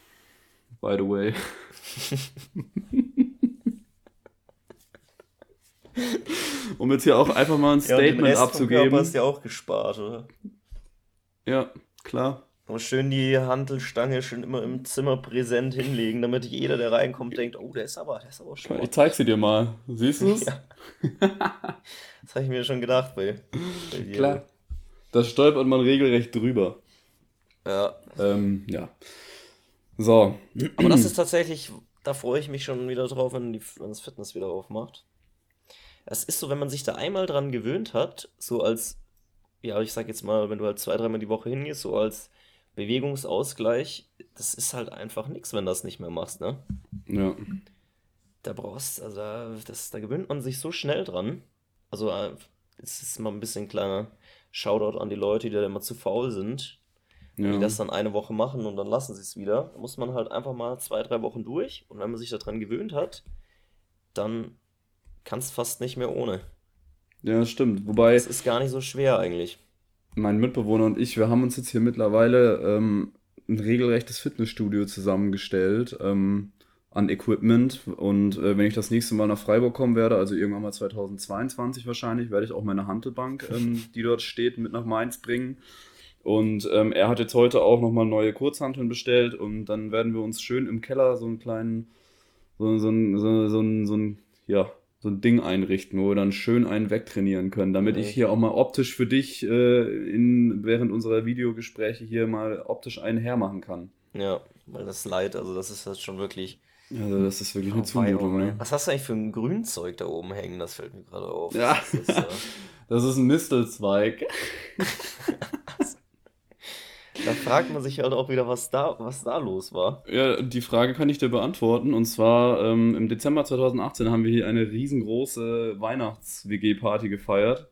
By the way. um jetzt hier auch einfach mal ein Statement ja, abzugeben. Du hast ja auch gespart, oder? Ja, klar. Aber schön die Handelstange schon immer im Zimmer präsent hinlegen, damit jeder, der reinkommt, denkt, oh, der ist aber, der ist aber schon. Ich zeig sie dir mal. Siehst du es? Ja. das habe ich mir schon gedacht, bei, bei Klar. Da stolpert man regelrecht drüber. Ja. Ähm, ja. So. Aber das ist tatsächlich, da freue ich mich schon wieder drauf, wenn, die, wenn das Fitness wieder aufmacht. Es ist so, wenn man sich da einmal dran gewöhnt hat, so als, ja, ich sag jetzt mal, wenn du halt zwei, dreimal die Woche hingehst, so als Bewegungsausgleich, das ist halt einfach nichts, wenn du das nicht mehr machst, ne? Ja. Da brauchst, also da, das, da gewöhnt man sich so schnell dran. Also, äh, es ist mal ein bisschen kleiner Shoutout an die Leute, die da immer zu faul sind, ja. die das dann eine Woche machen und dann lassen sie es wieder. Da muss man halt einfach mal zwei, drei Wochen durch und wenn man sich daran gewöhnt hat, dann kannst fast nicht mehr ohne. Ja, stimmt. Wobei. Es ist gar nicht so schwer eigentlich. Mein Mitbewohner und ich, wir haben uns jetzt hier mittlerweile ähm, ein regelrechtes Fitnessstudio zusammengestellt ähm, an Equipment. Und äh, wenn ich das nächste Mal nach Freiburg kommen werde, also irgendwann mal 2022 wahrscheinlich, werde ich auch meine Hantelbank, ähm, die dort steht, mit nach Mainz bringen. Und ähm, er hat jetzt heute auch nochmal neue Kurzhanteln bestellt und dann werden wir uns schön im Keller so einen kleinen, so, so, so, so, so, so ein, ja, so ein Ding einrichten, wo wir dann schön einen wegtrainieren können, damit ich hier auch mal optisch für dich äh, in, während unserer Videogespräche hier mal optisch einen hermachen kann. Ja, weil das Leid, also das ist das schon wirklich. Also das ist wirklich eine Zumutung, ne? Was hast du eigentlich für ein Grünzeug da oben hängen? Das fällt mir gerade auf. Ja. Das ist, äh... das ist ein Mistelzweig. Da fragt man sich halt auch wieder, was da, was da los war. Ja, die Frage kann ich dir beantworten. Und zwar ähm, im Dezember 2018 haben wir hier eine riesengroße Weihnachts-WG-Party gefeiert.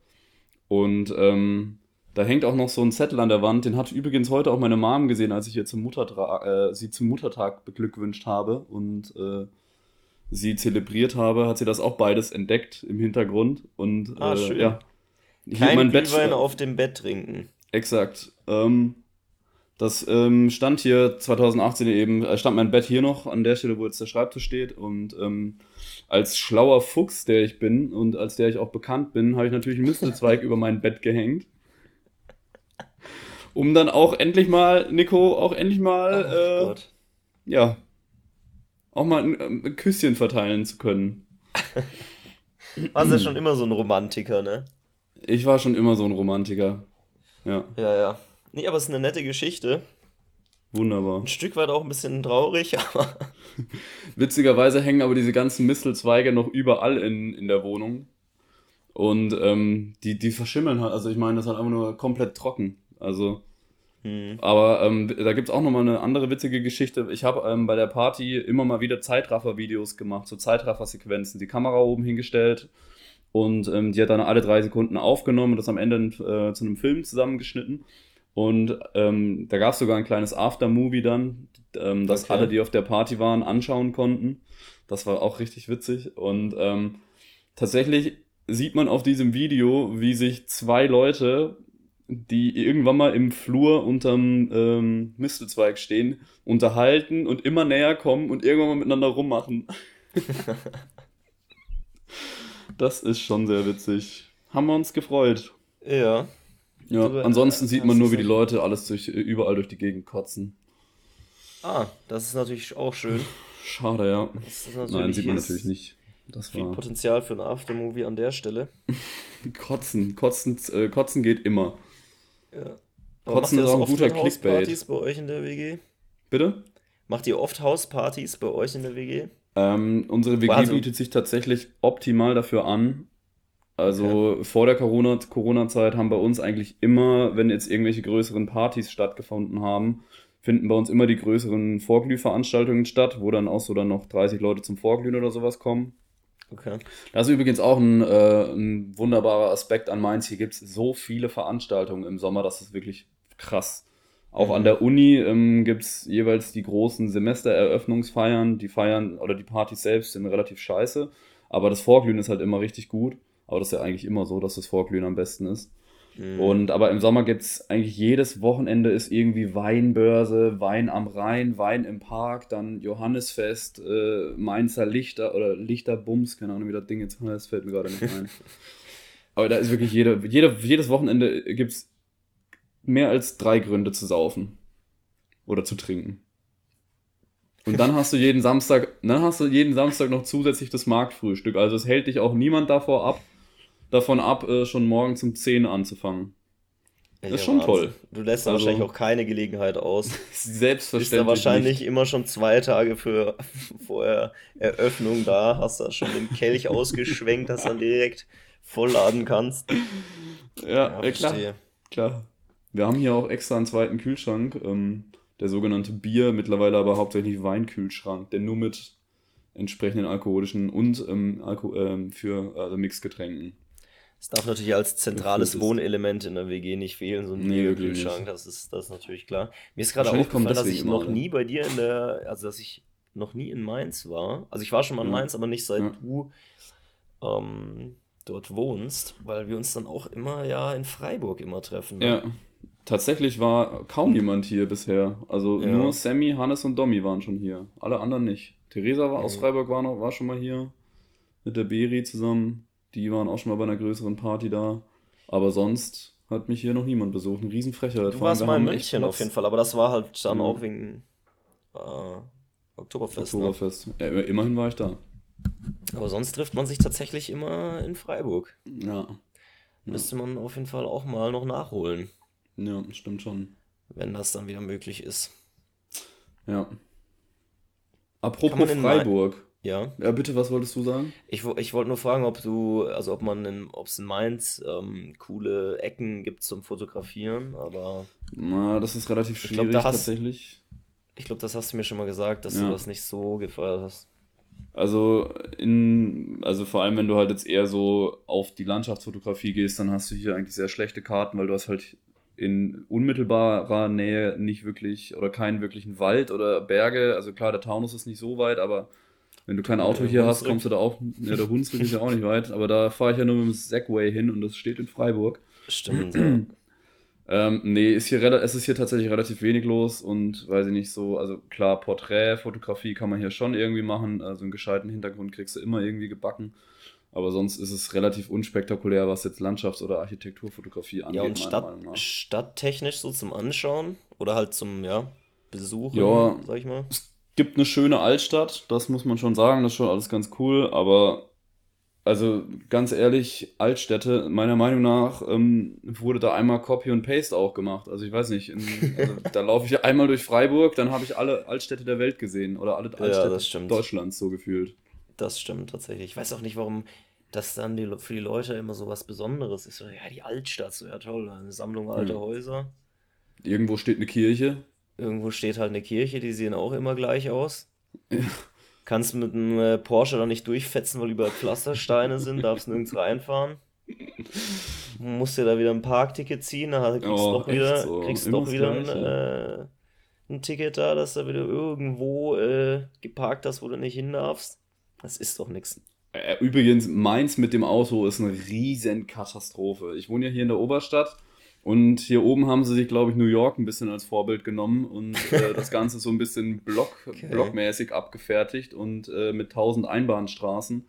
Und ähm, da hängt auch noch so ein Zettel an der Wand. Den hat übrigens heute auch meine Mom gesehen, als ich ihr zum Muttertra äh, sie zum Muttertag beglückwünscht habe und äh, sie zelebriert habe, hat sie das auch beides entdeckt im Hintergrund. Und ah, äh, schön. ja. Kein mein Glühwein auf dem Bett trinken. Exakt. Ähm, das ähm, stand hier 2018 eben, äh, stand mein Bett hier noch an der Stelle, wo jetzt der Schreibtisch steht. Und ähm, als schlauer Fuchs, der ich bin und als der ich auch bekannt bin, habe ich natürlich einen Mistelzweig über mein Bett gehängt. Um dann auch endlich mal, Nico, auch endlich mal, oh, äh, ja, auch mal ein, ähm, ein, Küsschen verteilen zu können. Warst ja schon immer so ein Romantiker, ne? Ich war schon immer so ein Romantiker. Ja. Ja, ja. Nee, aber es ist eine nette Geschichte. Wunderbar. Ein Stück weit auch ein bisschen traurig, aber. Witzigerweise hängen aber diese ganzen Mistelzweige noch überall in, in der Wohnung. Und ähm, die, die verschimmeln halt. Also ich meine, das ist halt einfach nur komplett trocken. Also. Hm. Aber ähm, da gibt es auch nochmal eine andere witzige Geschichte. Ich habe ähm, bei der Party immer mal wieder Zeitraffer-Videos gemacht, so Zeitraffer-Sequenzen, die Kamera oben hingestellt und ähm, die hat dann alle drei Sekunden aufgenommen und das am Ende äh, zu einem Film zusammengeschnitten. Und ähm, da gab es sogar ein kleines Aftermovie dann, ähm, das okay. alle, die auf der Party waren, anschauen konnten. Das war auch richtig witzig. Und ähm, tatsächlich sieht man auf diesem Video, wie sich zwei Leute, die irgendwann mal im Flur unterm ähm, Mistelzweig stehen, unterhalten und immer näher kommen und irgendwann mal miteinander rummachen. das ist schon sehr witzig. Haben wir uns gefreut. Ja. Ja, aber, ansonsten äh, sieht man nur, wie die Leute alles durch, überall durch die Gegend kotzen. Ah, das ist natürlich auch schön. Schade, ja. Nein, sieht man natürlich nicht. Das viel war... Potenzial für ein Aftermovie an der Stelle. kotzen, kotzen, äh, kotzen geht immer. Ja. kotzen ist auch ein guter Clickbait. Hauspartys bei euch in der WG? Bitte? Macht ihr oft Hauspartys bei euch in der WG? Ähm, unsere WG also, bietet sich tatsächlich optimal dafür an, also okay. vor der Corona-Zeit Corona haben bei uns eigentlich immer, wenn jetzt irgendwelche größeren Partys stattgefunden haben, finden bei uns immer die größeren Vorglühveranstaltungen statt, wo dann auch so dann noch 30 Leute zum Vorglühen oder sowas kommen. Okay. Das ist übrigens auch ein, äh, ein wunderbarer Aspekt an Mainz. Hier gibt es so viele Veranstaltungen im Sommer, das ist wirklich krass. Auch mhm. an der Uni ähm, gibt es jeweils die großen Semestereröffnungsfeiern. Die Feiern oder die Partys selbst sind relativ scheiße, aber das Vorglühen ist halt immer richtig gut. Aber das ist ja eigentlich immer so, dass das Vorglühen am besten ist. Mhm. Und aber im Sommer gibt es eigentlich jedes Wochenende ist irgendwie Weinbörse, Wein am Rhein, Wein im Park, dann Johannesfest, äh, Mainzer Lichter oder Lichterbums, keine Ahnung, wie das Ding jetzt heißt, fällt mir gerade nicht ein. aber da ist wirklich jede, jede, jedes Wochenende gibt es mehr als drei Gründe zu saufen. Oder zu trinken. Und dann hast du jeden Samstag, dann hast du jeden Samstag noch zusätzlich das Marktfrühstück. Also es hält dich auch niemand davor ab, davon ab, äh, schon morgen zum 10 anzufangen. Das ist schon toll. Du lässt da also, wahrscheinlich auch keine Gelegenheit aus. Selbstverständlich. Bist da wahrscheinlich nicht. immer schon zwei Tage für, vor Eröffnung da, hast da schon den Kelch ausgeschwenkt, dass du dann direkt vollladen kannst. Ja, ja klar. Klar. Wir haben hier auch extra einen zweiten Kühlschrank, ähm, der sogenannte Bier, mittlerweile aber hauptsächlich Weinkühlschrank, der nur mit entsprechenden alkoholischen und ähm, Alko ähm, für also Mixgetränken es darf natürlich als zentrales Wohnelement in der WG nicht fehlen, so ein nee, Kühlschrank, das ist, das ist natürlich klar. Mir ist gerade aufgefallen, dass ich noch alle. nie bei dir in der, also dass ich noch nie in Mainz war. Also ich war schon mal in Mainz, aber nicht seit ja. du ähm, dort wohnst, weil wir uns dann auch immer ja in Freiburg immer treffen. Ne? Ja. Tatsächlich war kaum jemand hier bisher. Also ja. nur Sammy, Hannes und Domi waren schon hier. Alle anderen nicht. Theresa war aus Freiburg war noch, war schon mal hier mit der Beri zusammen. Die waren auch schon mal bei einer größeren Party da. Aber sonst hat mich hier noch niemand besucht. Ein Riesenfrechheit. Du warst mal in München auf jeden Fall, aber das war halt dann ja. auch wegen äh, Oktoberfest. Ne? Oktoberfest. Ne? Ja, immerhin war ich da. Aber sonst trifft man sich tatsächlich immer in Freiburg. Ja. Müsste man auf jeden Fall auch mal noch nachholen. Ja, stimmt schon. Wenn das dann wieder möglich ist. Ja. Apropos Freiburg. Ja. Ja, bitte, was wolltest du sagen? Ich, ich wollte nur fragen, ob du, also ob man in, ob es in Mainz ähm, coole Ecken gibt zum Fotografieren, aber. Na, das ist relativ schwierig ich glaub, hast, tatsächlich. Ich glaube, das hast du mir schon mal gesagt, dass ja. du das nicht so gefeiert hast. Also in, also vor allem, wenn du halt jetzt eher so auf die Landschaftsfotografie gehst, dann hast du hier eigentlich sehr schlechte Karten, weil du hast halt in unmittelbarer Nähe nicht wirklich oder keinen wirklichen Wald oder Berge. Also klar, der Taunus ist nicht so weit, aber wenn du kein Auto hier hast, kommst du da auch. Ja, der Hunsrück ist ja auch nicht weit, aber da fahre ich ja nur mit dem Segway hin und das steht in Freiburg. Stimmt, ja. Ähm, nee, ist hier es ist hier tatsächlich relativ wenig los und weiß ich nicht so, also klar, Porträtfotografie kann man hier schon irgendwie machen, also einen gescheiten Hintergrund kriegst du immer irgendwie gebacken. Aber sonst ist es relativ unspektakulär, was jetzt Landschafts- oder Architekturfotografie angeht. Ja, und Stadt, stadttechnisch so zum Anschauen oder halt zum, ja, Besuchen, ja, sag ich mal. Gibt eine schöne Altstadt, das muss man schon sagen, das ist schon alles ganz cool, aber also ganz ehrlich, Altstädte, meiner Meinung nach, ähm, wurde da einmal Copy und Paste auch gemacht. Also ich weiß nicht, in, also, da laufe ich einmal durch Freiburg, dann habe ich alle Altstädte der Welt gesehen oder alle Altstädte ja, Deutschlands so gefühlt. Das stimmt tatsächlich. Ich weiß auch nicht, warum das dann die, für die Leute immer so was Besonderes ist. Ja, die Altstadt, so ja toll, eine Sammlung alter hm. Häuser. Irgendwo steht eine Kirche. Irgendwo steht halt eine Kirche, die sehen auch immer gleich aus. Kannst mit einem äh, Porsche da nicht durchfetzen, weil über Pflastersteine sind, darfst nirgends reinfahren. Musst dir da wieder ein Parkticket ziehen, dann kriegst du oh, doch wieder, so. kriegst doch wieder ein, äh, ein, Ticket da, dass du wieder irgendwo äh, geparkt hast, wo du nicht hin darfst. Das ist doch nichts. Äh, übrigens, Mainz mit dem Auto ist eine riesen Katastrophe. Ich wohne ja hier in der Oberstadt und hier oben haben sie sich, glaube ich, New York ein bisschen als Vorbild genommen und äh, das Ganze so ein bisschen block, okay. blockmäßig abgefertigt und äh, mit 1000 Einbahnstraßen.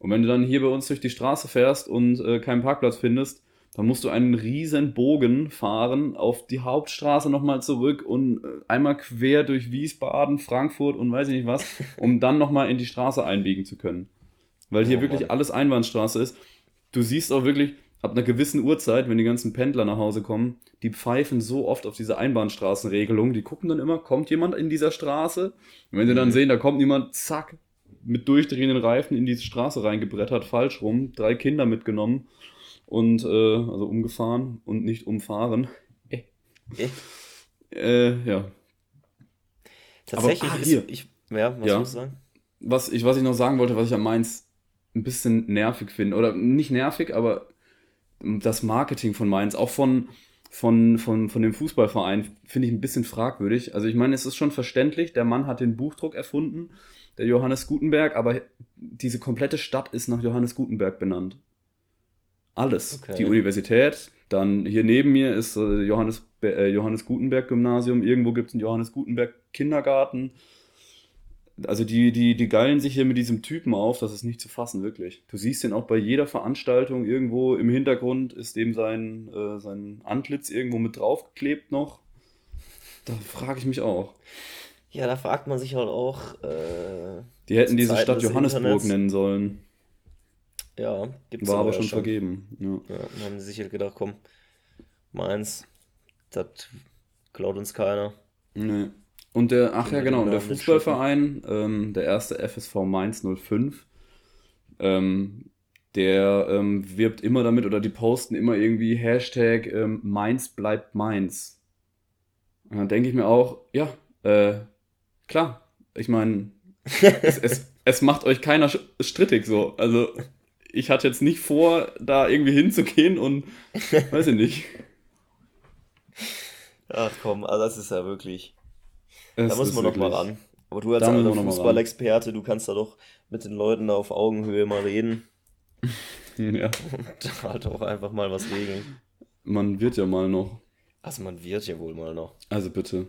Und wenn du dann hier bei uns durch die Straße fährst und äh, keinen Parkplatz findest, dann musst du einen riesen Bogen fahren auf die Hauptstraße nochmal zurück und äh, einmal quer durch Wiesbaden, Frankfurt und weiß ich nicht was, um dann nochmal in die Straße einbiegen zu können. Weil hier oh, wirklich alles Einbahnstraße ist. Du siehst auch wirklich, ab einer gewissen Uhrzeit, wenn die ganzen Pendler nach Hause kommen, die pfeifen so oft auf diese Einbahnstraßenregelung, die gucken dann immer, kommt jemand in dieser Straße? Und wenn sie dann mhm. sehen, da kommt niemand, zack, mit durchdrehenden Reifen in diese Straße reingebrettert, falsch rum, drei Kinder mitgenommen und, äh, also umgefahren und nicht umfahren. Äh. Äh, ja. Tatsächlich Aber, ah, hier. Ist, ich, ja, was ja. sagen? Was ich, was ich noch sagen wollte, was ich am Mainz ein bisschen nervig finde, oder nicht nervig, aber das Marketing von Mainz, auch von, von, von, von dem Fußballverein, finde ich ein bisschen fragwürdig. Also ich meine, es ist schon verständlich, der Mann hat den Buchdruck erfunden, der Johannes Gutenberg, aber diese komplette Stadt ist nach Johannes Gutenberg benannt. Alles. Okay. Die Universität, dann hier neben mir ist äh, Johannes, äh, Johannes Gutenberg Gymnasium, irgendwo gibt es einen Johannes Gutenberg Kindergarten also die, die, die geilen sich hier mit diesem Typen auf, das ist nicht zu fassen, wirklich. Du siehst den auch bei jeder Veranstaltung irgendwo im Hintergrund ist dem sein, äh, sein Antlitz irgendwo mit draufgeklebt noch. Da frage ich mich auch. Ja, da fragt man sich halt auch. Äh, die hätten diese Zeiten Stadt Johannesburg Internets. nennen sollen. Ja, gibt's War aber schon, schon vergeben. Ja. ja, dann haben sie sich halt gedacht, komm, meins, das klaut uns keiner. Nee. Und der, ach ja, genau, und der Fußballverein, ähm, der erste FSV Mainz 05, ähm, der ähm, wirbt immer damit oder die posten immer irgendwie Hashtag ähm, Mainz bleibt Mainz. Und dann denke ich mir auch, ja, äh, klar, ich meine, es, es, es macht euch keiner strittig so. Also ich hatte jetzt nicht vor, da irgendwie hinzugehen und weiß ich nicht. Ach komm, also das ist ja wirklich. Es da muss man noch mal ran. Aber du als alter Fußballexperte, du kannst da doch mit den Leuten auf Augenhöhe mal reden. ja. Und halt auch einfach mal was regeln. Man wird ja mal noch. Also man wird ja wohl mal noch. Also bitte.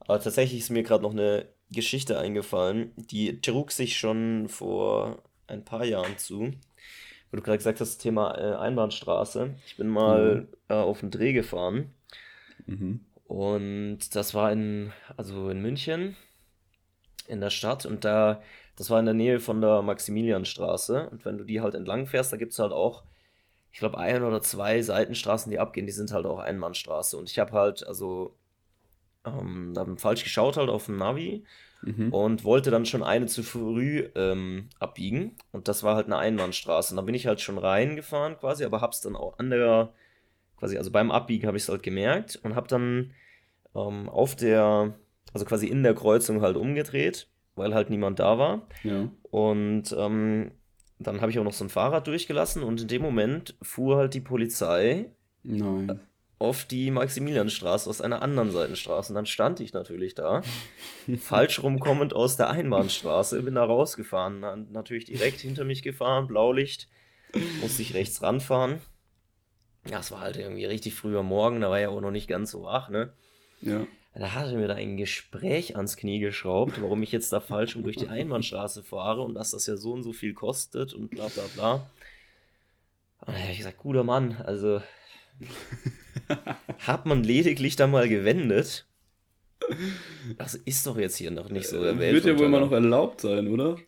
Aber tatsächlich ist mir gerade noch eine Geschichte eingefallen, die trug sich schon vor ein paar Jahren zu. Wo du gerade gesagt hast, das Thema äh, Einbahnstraße. Ich bin mal mhm. äh, auf den Dreh gefahren. Mhm. Und das war in, also in München, in der Stadt. Und da, das war in der Nähe von der Maximilianstraße. Und wenn du die halt entlang fährst, da gibt es halt auch, ich glaube, ein oder zwei Seitenstraßen, die abgehen, die sind halt auch Einbahnstraße. Und ich habe halt, also ähm, dann falsch geschaut halt auf dem Navi mhm. und wollte dann schon eine zu früh ähm, abbiegen. Und das war halt eine Einbahnstraße. Und da bin ich halt schon reingefahren quasi, aber hab's dann auch an der, quasi, also beim Abbiegen habe ich es halt gemerkt und hab dann ähm, auf der, also quasi in der Kreuzung halt umgedreht, weil halt niemand da war. Ja. Und ähm, dann habe ich auch noch so ein Fahrrad durchgelassen und in dem Moment fuhr halt die Polizei Nein auf die Maximilianstraße aus einer anderen Seitenstraße. Und dann stand ich natürlich da, falsch rumkommend aus der Einbahnstraße, bin da rausgefahren, dann natürlich direkt hinter mich gefahren, Blaulicht, musste ich rechts ranfahren. Ja, es war halt irgendwie richtig früher Morgen, da war ja auch noch nicht ganz so wach, ne? Ja. Da hatte mir da ein Gespräch ans Knie geschraubt, warum ich jetzt da falsch um durch die Einbahnstraße fahre und dass das ja so und so viel kostet und bla bla bla. Und da habe ich gesagt, guter Mann, also hat man lediglich da mal gewendet. Das ist doch jetzt hier noch nicht so der Welt. Wird ja wohl immer noch erlaubt sein, oder?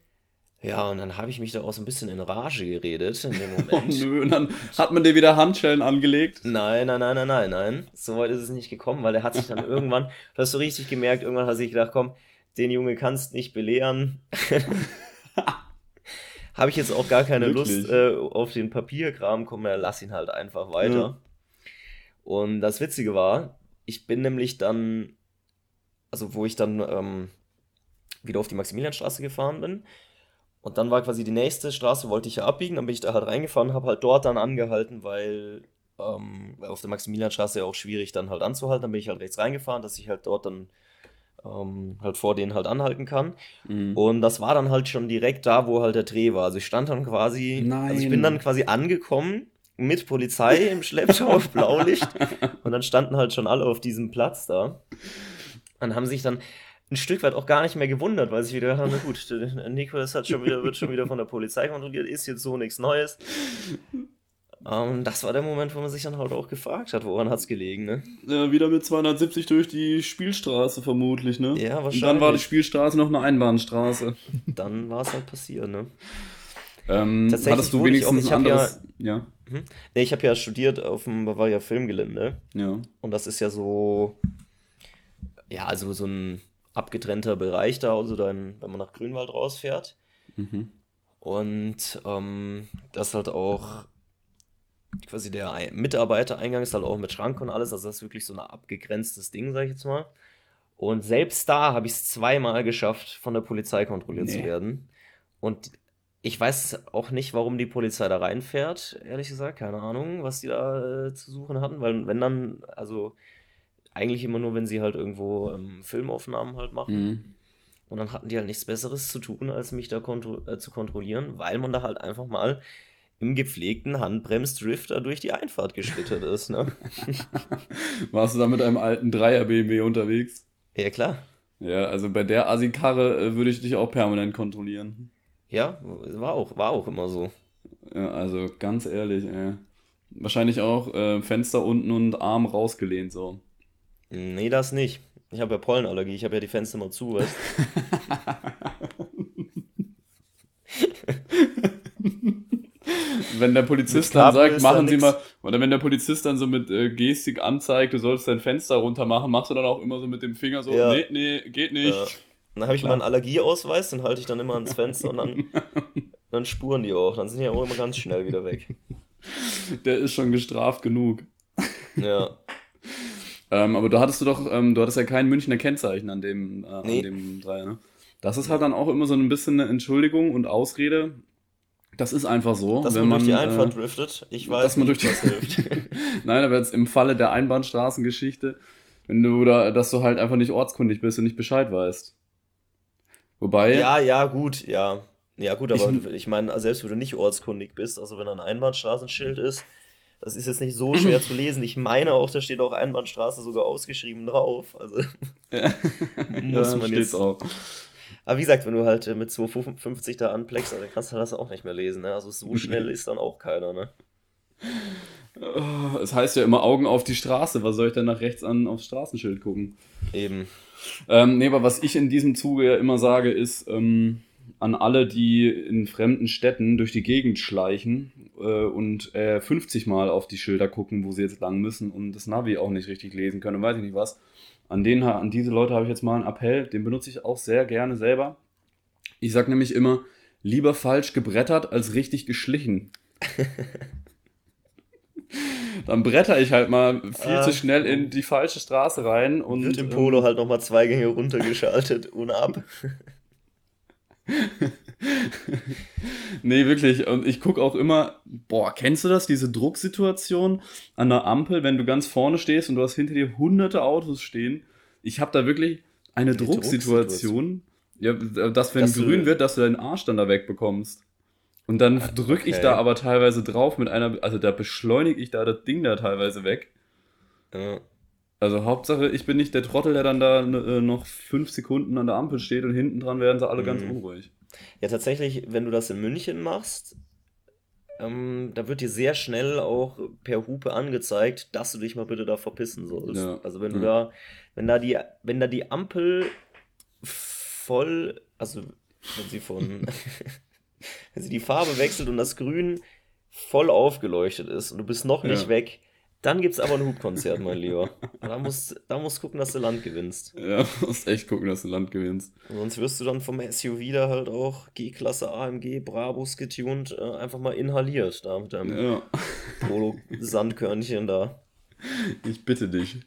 Ja, und dann habe ich mich da auch so ein bisschen in Rage geredet in dem Moment. oh nö, und dann hat man dir wieder Handschellen angelegt. Nein, nein, nein, nein, nein, nein. So weit ist es nicht gekommen, weil der hat sich dann irgendwann, du hast so richtig gemerkt, irgendwann hat sich gedacht, komm, den Junge kannst nicht belehren. habe ich jetzt auch gar keine Wirklich? Lust äh, auf den Papierkram, komm, ja, lass ihn halt einfach weiter. Ja. Und das Witzige war, ich bin nämlich dann, also wo ich dann ähm, wieder auf die Maximilianstraße gefahren bin. Und dann war quasi die nächste Straße, wollte ich ja abbiegen, dann bin ich da halt reingefahren, habe halt dort dann angehalten, weil, ähm, auf der Maximilianstraße ja auch schwierig dann halt anzuhalten. Dann bin ich halt rechts reingefahren, dass ich halt dort dann ähm, halt vor denen halt anhalten kann. Mhm. Und das war dann halt schon direkt da, wo halt der Dreh war. Also ich stand dann quasi, Nein. also ich bin dann quasi angekommen mit Polizei im Schlepptau auf Blaulicht. Und dann standen halt schon alle auf diesem Platz da. Und haben sich dann ein Stück weit auch gar nicht mehr gewundert, weil sie wieder gedacht na gut, Nikolas hat schon wieder, wird schon wieder von der Polizei kontrolliert, ist jetzt so nichts Neues. Um, ähm, das war der Moment, wo man sich dann halt auch gefragt hat, woran hat es gelegen, ne? Ja, wieder mit 270 durch die Spielstraße vermutlich, ne? Ja, wahrscheinlich. Und dann war die Spielstraße noch eine Einbahnstraße. Dann war es halt passiert, ne? Ähm, hattest du wenigstens ich auch, ich anderes... Ja. ja. Mhm. Nee, ich habe ja studiert auf dem Bavaria Filmgelände. Ja. Und das ist ja so, ja, also so ein abgetrennter Bereich da, also dann, wenn man nach Grünwald rausfährt. Mhm. Und ähm, das halt auch quasi der Mitarbeitereingang ist halt auch mit Schrank und alles, also das ist wirklich so ein abgegrenztes Ding, sag ich jetzt mal. Und selbst da habe ich es zweimal geschafft, von der Polizei kontrolliert nee. zu werden. Und ich weiß auch nicht, warum die Polizei da reinfährt, ehrlich gesagt. Keine Ahnung, was die da äh, zu suchen hatten. Weil, wenn dann, also eigentlich immer nur, wenn sie halt irgendwo ähm, Filmaufnahmen halt machen. Mhm. Und dann hatten die halt nichts Besseres zu tun, als mich da kontro äh, zu kontrollieren, weil man da halt einfach mal im gepflegten Handbremsdrifter durch die Einfahrt geschlittert ist. Ne? Warst du da mit einem alten Dreier BMW unterwegs? Ja, klar. Ja, also bei der Assi-Karre äh, würde ich dich auch permanent kontrollieren. Ja, war auch, war auch immer so. Ja, also ganz ehrlich, ey. Wahrscheinlich auch äh, Fenster unten und Arm rausgelehnt so. Nee, das nicht. Ich habe ja Pollenallergie, ich habe ja die Fenster mal zu, weißt Wenn der Polizist dann sagt, machen Sie mal, oder wenn der Polizist dann so mit äh, Gestik anzeigt, du sollst dein Fenster runter machen, machst du dann auch immer so mit dem Finger so, ja. nee, nee, geht nicht. Ja. Dann habe ich Klar. mal einen Allergieausweis, den halte ich dann immer ans Fenster und dann, dann spuren die auch. Dann sind die auch immer ganz schnell wieder weg. Der ist schon gestraft genug. Ja. Ähm, aber du hattest du doch, ähm, du hattest ja kein Münchner Kennzeichen an dem, äh, nee. an dem Dreier, ne? Das ist halt dann auch immer so ein bisschen eine Entschuldigung und Ausrede. Das ist einfach so. Dass wenn man durch die Einfahrt äh, driftet. Ich weiß dass man nicht, durch die... Nein, aber jetzt im Falle der Einbahnstraßengeschichte, wenn du da, dass du halt einfach nicht ortskundig bist und nicht Bescheid weißt. Wobei. Ja, ja, gut, ja. Ja, gut, aber ich, ich meine, selbst wenn du nicht ortskundig bist, also wenn da ein Einbahnstraßenschild ist, das ist jetzt nicht so schwer zu lesen. Ich meine auch, da steht auch Einbahnstraße sogar ausgeschrieben drauf. Also ja. muss ja, man jetzt auch. Aber wie gesagt, wenn du halt mit 250 da anpleckst, dann kannst du das auch nicht mehr lesen. Ne? Also so schnell ist dann auch keiner, ne? Es heißt ja immer Augen auf die Straße. Was soll ich denn nach rechts an aufs Straßenschild gucken? Eben. Ähm, nee, aber was ich in diesem Zuge ja immer sage, ist ähm, an alle, die in fremden Städten durch die Gegend schleichen äh, und äh, 50 Mal auf die Schilder gucken, wo sie jetzt lang müssen und das Navi auch nicht richtig lesen können, weiß ich nicht was. an, den, an diese Leute habe ich jetzt mal einen Appell, den benutze ich auch sehr gerne selber. Ich sage nämlich immer, lieber falsch gebrettert als richtig geschlichen. Dann bretter ich halt mal viel ah. zu schnell in die falsche Straße rein und. Wird im Polo ähm, halt nochmal zwei Gänge runtergeschaltet, ohne ab. nee, wirklich. Und ich gucke auch immer, boah, kennst du das, diese Drucksituation an der Ampel, wenn du ganz vorne stehst und du hast hinter dir hunderte Autos stehen? Ich habe da wirklich eine Drucksituation, Drucksituation, ja, dass wenn dass grün wird, dass du deinen Arsch dann da wegbekommst. Und dann ah, drücke okay. ich da aber teilweise drauf mit einer, also da beschleunige ich da das Ding da teilweise weg. Ja. Also Hauptsache, ich bin nicht der Trottel, der dann da äh, noch fünf Sekunden an der Ampel steht und hinten dran werden sie alle mhm. ganz unruhig. Ja, tatsächlich, wenn du das in München machst, ähm, da wird dir sehr schnell auch per Hupe angezeigt, dass du dich mal bitte da verpissen sollst. Ja. Also wenn du ja. da, wenn da die, wenn da die Ampel voll, also wenn sie von, wenn sie die Farbe wechselt und das Grün voll aufgeleuchtet ist und du bist noch nicht ja. weg, dann gibt es aber ein Hubkonzert, mein Lieber. Da musst, da musst gucken, dass du Land gewinnst. Ja, musst echt gucken, dass du Land gewinnst. sonst wirst du dann vom SUV da halt auch G-Klasse AMG Brabus getuned äh, einfach mal inhaliert, da mit deinem ja. Polo-Sandkörnchen da. Ich bitte dich.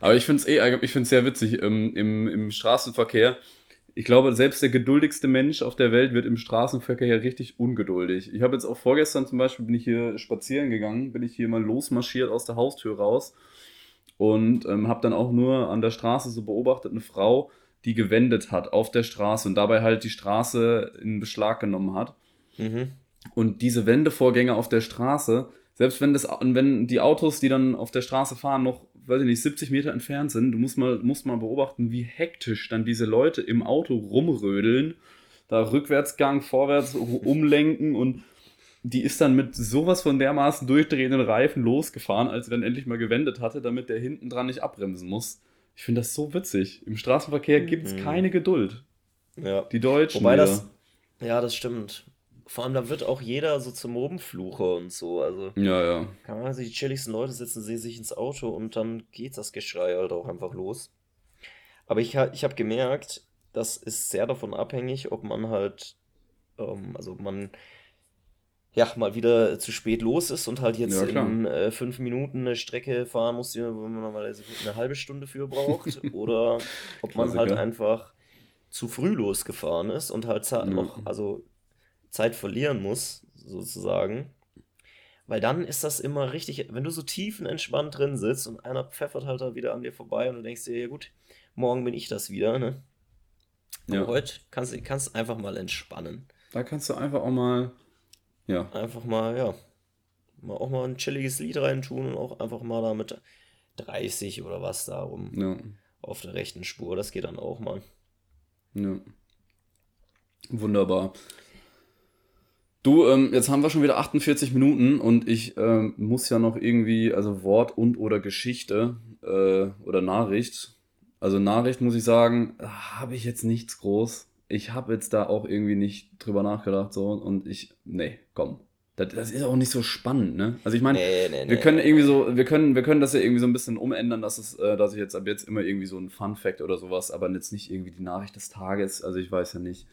Aber ich finde es eh, ich finde sehr witzig, ähm, im, im Straßenverkehr ich glaube, selbst der geduldigste Mensch auf der Welt wird im Straßenverkehr ja richtig ungeduldig. Ich habe jetzt auch vorgestern zum Beispiel, bin ich hier spazieren gegangen, bin ich hier mal losmarschiert aus der Haustür raus und ähm, habe dann auch nur an der Straße so beobachtet, eine Frau, die gewendet hat auf der Straße und dabei halt die Straße in Beschlag genommen hat. Mhm. Und diese Wendevorgänge auf der Straße, selbst wenn, das, wenn die Autos, die dann auf der Straße fahren, noch, weiß ich nicht, 70 Meter entfernt sind, du musst mal, musst mal beobachten, wie hektisch dann diese Leute im Auto rumrödeln, da Rückwärtsgang, vorwärts umlenken und die ist dann mit sowas von dermaßen durchdrehenden Reifen losgefahren, als sie dann endlich mal gewendet hatte, damit der hinten dran nicht abbremsen muss. Ich finde das so witzig. Im Straßenverkehr gibt es mhm. keine Geduld. Ja. Die Deutschen. Wobei das, ja, das stimmt. Vor allem, da wird auch jeder so zum Mobenflucher und so. Also, ja, ja. Kann man sich die chilligsten Leute setzen, sehen sich ins Auto und dann geht das Geschrei halt auch einfach los. Aber ich, ich habe gemerkt, das ist sehr davon abhängig, ob man halt, ähm, also man ja mal wieder zu spät los ist und halt jetzt ja, in äh, fünf Minuten eine Strecke fahren muss, wo man normalerweise eine halbe Stunde für braucht. oder ob man halt einfach zu früh losgefahren ist und halt noch, also Zeit verlieren muss, sozusagen. Weil dann ist das immer richtig, wenn du so tiefenentspannt drin sitzt und einer pfeffert halt da wieder an dir vorbei und du denkst dir, ja gut, morgen bin ich das wieder, ne? Aber ja. heute kannst du kannst einfach mal entspannen. Da kannst du einfach auch mal, ja. Einfach mal, ja. Mal auch mal ein chilliges Lied reintun und auch einfach mal da mit 30 oder was da rum ja. auf der rechten Spur. Das geht dann auch mal. Ja. Wunderbar. Du, ähm, jetzt haben wir schon wieder 48 Minuten und ich ähm, muss ja noch irgendwie, also Wort und oder Geschichte äh, oder Nachricht. Also Nachricht muss ich sagen, habe ich jetzt nichts groß. Ich habe jetzt da auch irgendwie nicht drüber nachgedacht so und ich, nee, komm. Das, das ist auch nicht so spannend, ne? Also ich meine, nee, nee, wir nee, können irgendwie so, wir können, wir können das ja irgendwie so ein bisschen umändern, dass es, äh, dass ich jetzt ab jetzt immer irgendwie so ein Fun Fact oder sowas, aber jetzt nicht irgendwie die Nachricht des Tages. Also ich weiß ja nicht.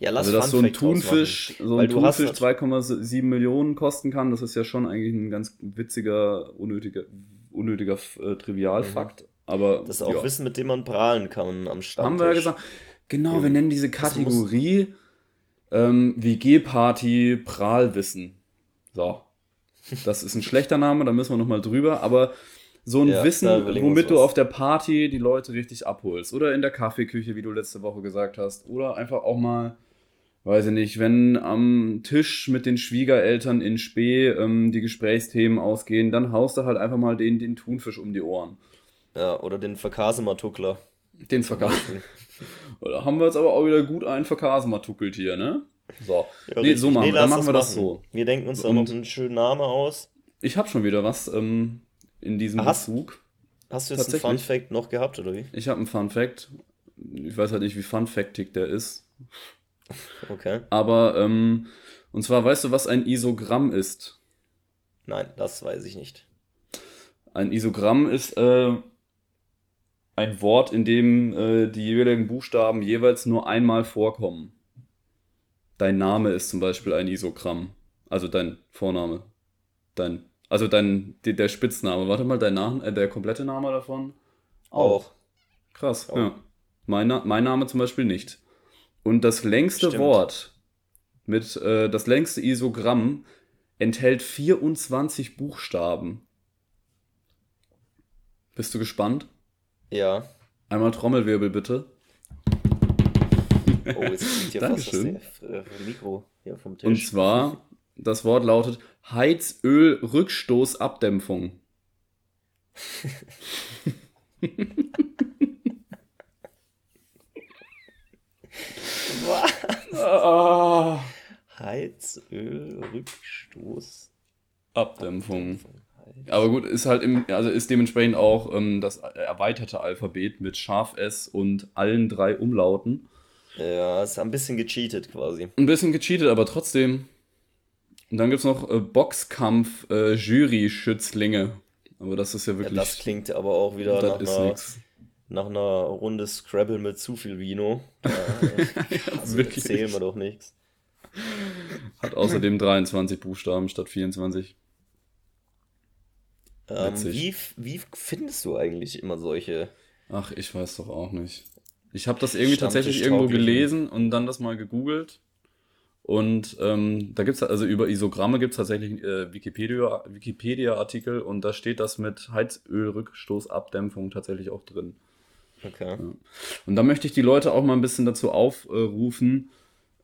Ja, lass also, dass so ein Thunfisch, so ein Thunfisch 2,7 Millionen kosten kann, das ist ja schon eigentlich ein ganz witziger, unnötiger, unnötiger äh, Trivialfakt. Mhm. Aber das ist auch ja. Wissen, mit dem man prahlen kann am Stammtisch. Haben wir ja gesagt. Genau, ja. wir nennen diese Kategorie ähm, WG-Party Prahlwissen. So. Das ist ein schlechter Name, da müssen wir nochmal drüber, aber so ein ja, Wissen, womit du auf der Party die Leute richtig abholst. Oder in der Kaffeeküche, wie du letzte Woche gesagt hast. Oder einfach auch mal weiß ich nicht, wenn am Tisch mit den Schwiegereltern in Spee ähm, die Gesprächsthemen ausgehen, dann haust du halt einfach mal den, den Thunfisch um die Ohren. Ja, oder den Verkasematuckler. Den Verkasematuckler. da haben wir jetzt aber auch wieder gut einen Verkasematukelt hier, ne? So. Ja, nee, so machen, nee, dann machen wir das machen. so. Wir denken uns da noch einen schönen Namen aus. Ich habe schon wieder was ähm, in diesem hast, Bezug. Hast du jetzt einen Fun Fact noch gehabt, oder wie? Ich habe einen Fun Fact. Ich weiß halt nicht, wie Fun Factig der ist. Okay. Aber, ähm, und zwar weißt du, was ein Isogramm ist? Nein, das weiß ich nicht. Ein Isogramm ist, äh, ein Wort, in dem äh, die jeweiligen Buchstaben jeweils nur einmal vorkommen. Dein Name ist zum Beispiel ein Isogramm. Also dein Vorname. Dein, also dein, der, der Spitzname. Warte mal, dein Name, äh, der komplette Name davon? Auch. Krass, Auch. ja. Mein, mein Name zum Beispiel nicht. Und das längste Stimmt. Wort mit äh, das längste Isogramm enthält 24 Buchstaben. Bist du gespannt? Ja. Einmal Trommelwirbel bitte. Oh, jetzt fliegt hier fast das äh, Mikro hier vom Tisch. Und zwar, das Wort lautet Heizölrückstoßabdämpfung. Was? Heizölrückstoß. Abdämpfung. Aber gut, ist halt im, also ist dementsprechend auch ähm, das erweiterte Alphabet mit Scharf S und allen drei Umlauten. Ja, ist ein bisschen gecheatet quasi. Ein bisschen gecheatet, aber trotzdem. Und dann gibt es noch äh, Boxkampf äh, Jury-Schützlinge. Aber das ist ja wirklich. Ja, das klingt aber auch wieder nach einer, nach einer Runde Scrabble mit zu viel Vino. Ja, also wirklich. Erzählen wir doch nichts. Hat außerdem 23 Buchstaben statt 24. Ähm, wie, wie findest du eigentlich immer solche? Ach, ich weiß doch auch nicht. Ich habe das irgendwie tatsächlich irgendwo gelesen und dann das mal gegoogelt. Und ähm, da gibt es, also über Isogramme gibt es tatsächlich äh, Wikipedia-Artikel Wikipedia und da steht das mit Heizölrückstoßabdämpfung tatsächlich auch drin. Okay. Ja. Und da möchte ich die Leute auch mal ein bisschen dazu aufrufen,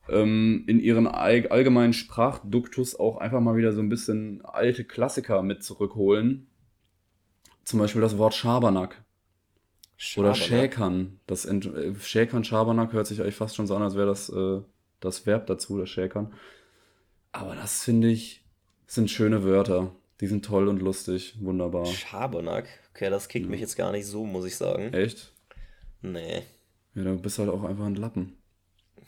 ähm, in ihren allgemeinen Sprachduktus auch einfach mal wieder so ein bisschen alte Klassiker mit zurückholen. Zum Beispiel das Wort Schabernack. Oder Schäkern. Das Ent äh, Schäkern, Schabernack hört sich eigentlich fast schon so an, als wäre das äh, das Verb dazu, das Schäkern. Aber das finde ich, sind schöne Wörter. Die sind toll und lustig, wunderbar. Schabernack. Okay, das kickt ja. mich jetzt gar nicht so, muss ich sagen. Echt? Nee. Ja, du bist halt auch einfach ein Lappen. Da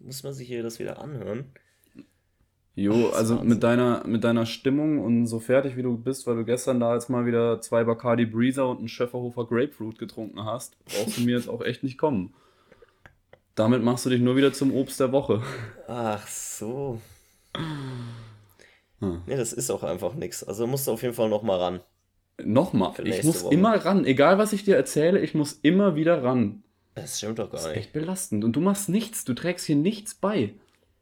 muss man sich hier das wieder anhören. Jo, Ach, also mit deiner, mit deiner Stimmung und so fertig wie du bist, weil du gestern da jetzt mal wieder zwei Bacardi Breezer und einen Schöfferhofer Grapefruit getrunken hast, brauchst du mir jetzt auch echt nicht kommen. Damit machst du dich nur wieder zum Obst der Woche. Ach so. Hm. Nee, das ist auch einfach nichts. Also musst du auf jeden Fall nochmal ran. Nochmal? Ich muss Woche. immer ran. Egal was ich dir erzähle, ich muss immer wieder ran. Das stimmt doch gar nicht. Das ist echt belastend. Und du machst nichts. Du trägst hier nichts bei.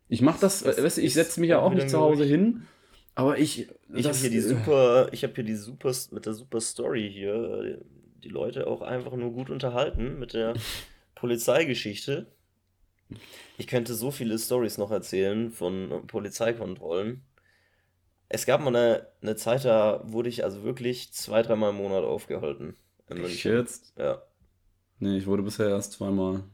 Ich mach das, das weißt du, ich setze mich ja auch nicht zu Hause hin. Aber ich. Ich habe hier die super, ich habe hier die super, mit der super Story hier, die Leute auch einfach nur gut unterhalten mit der Polizeigeschichte. Ich könnte so viele Stories noch erzählen von Polizeikontrollen. Es gab mal eine, eine Zeit, da wurde ich also wirklich zwei, dreimal im Monat aufgehalten. Ich jetzt? Ja. Nee, ich wurde bisher erst zweimal.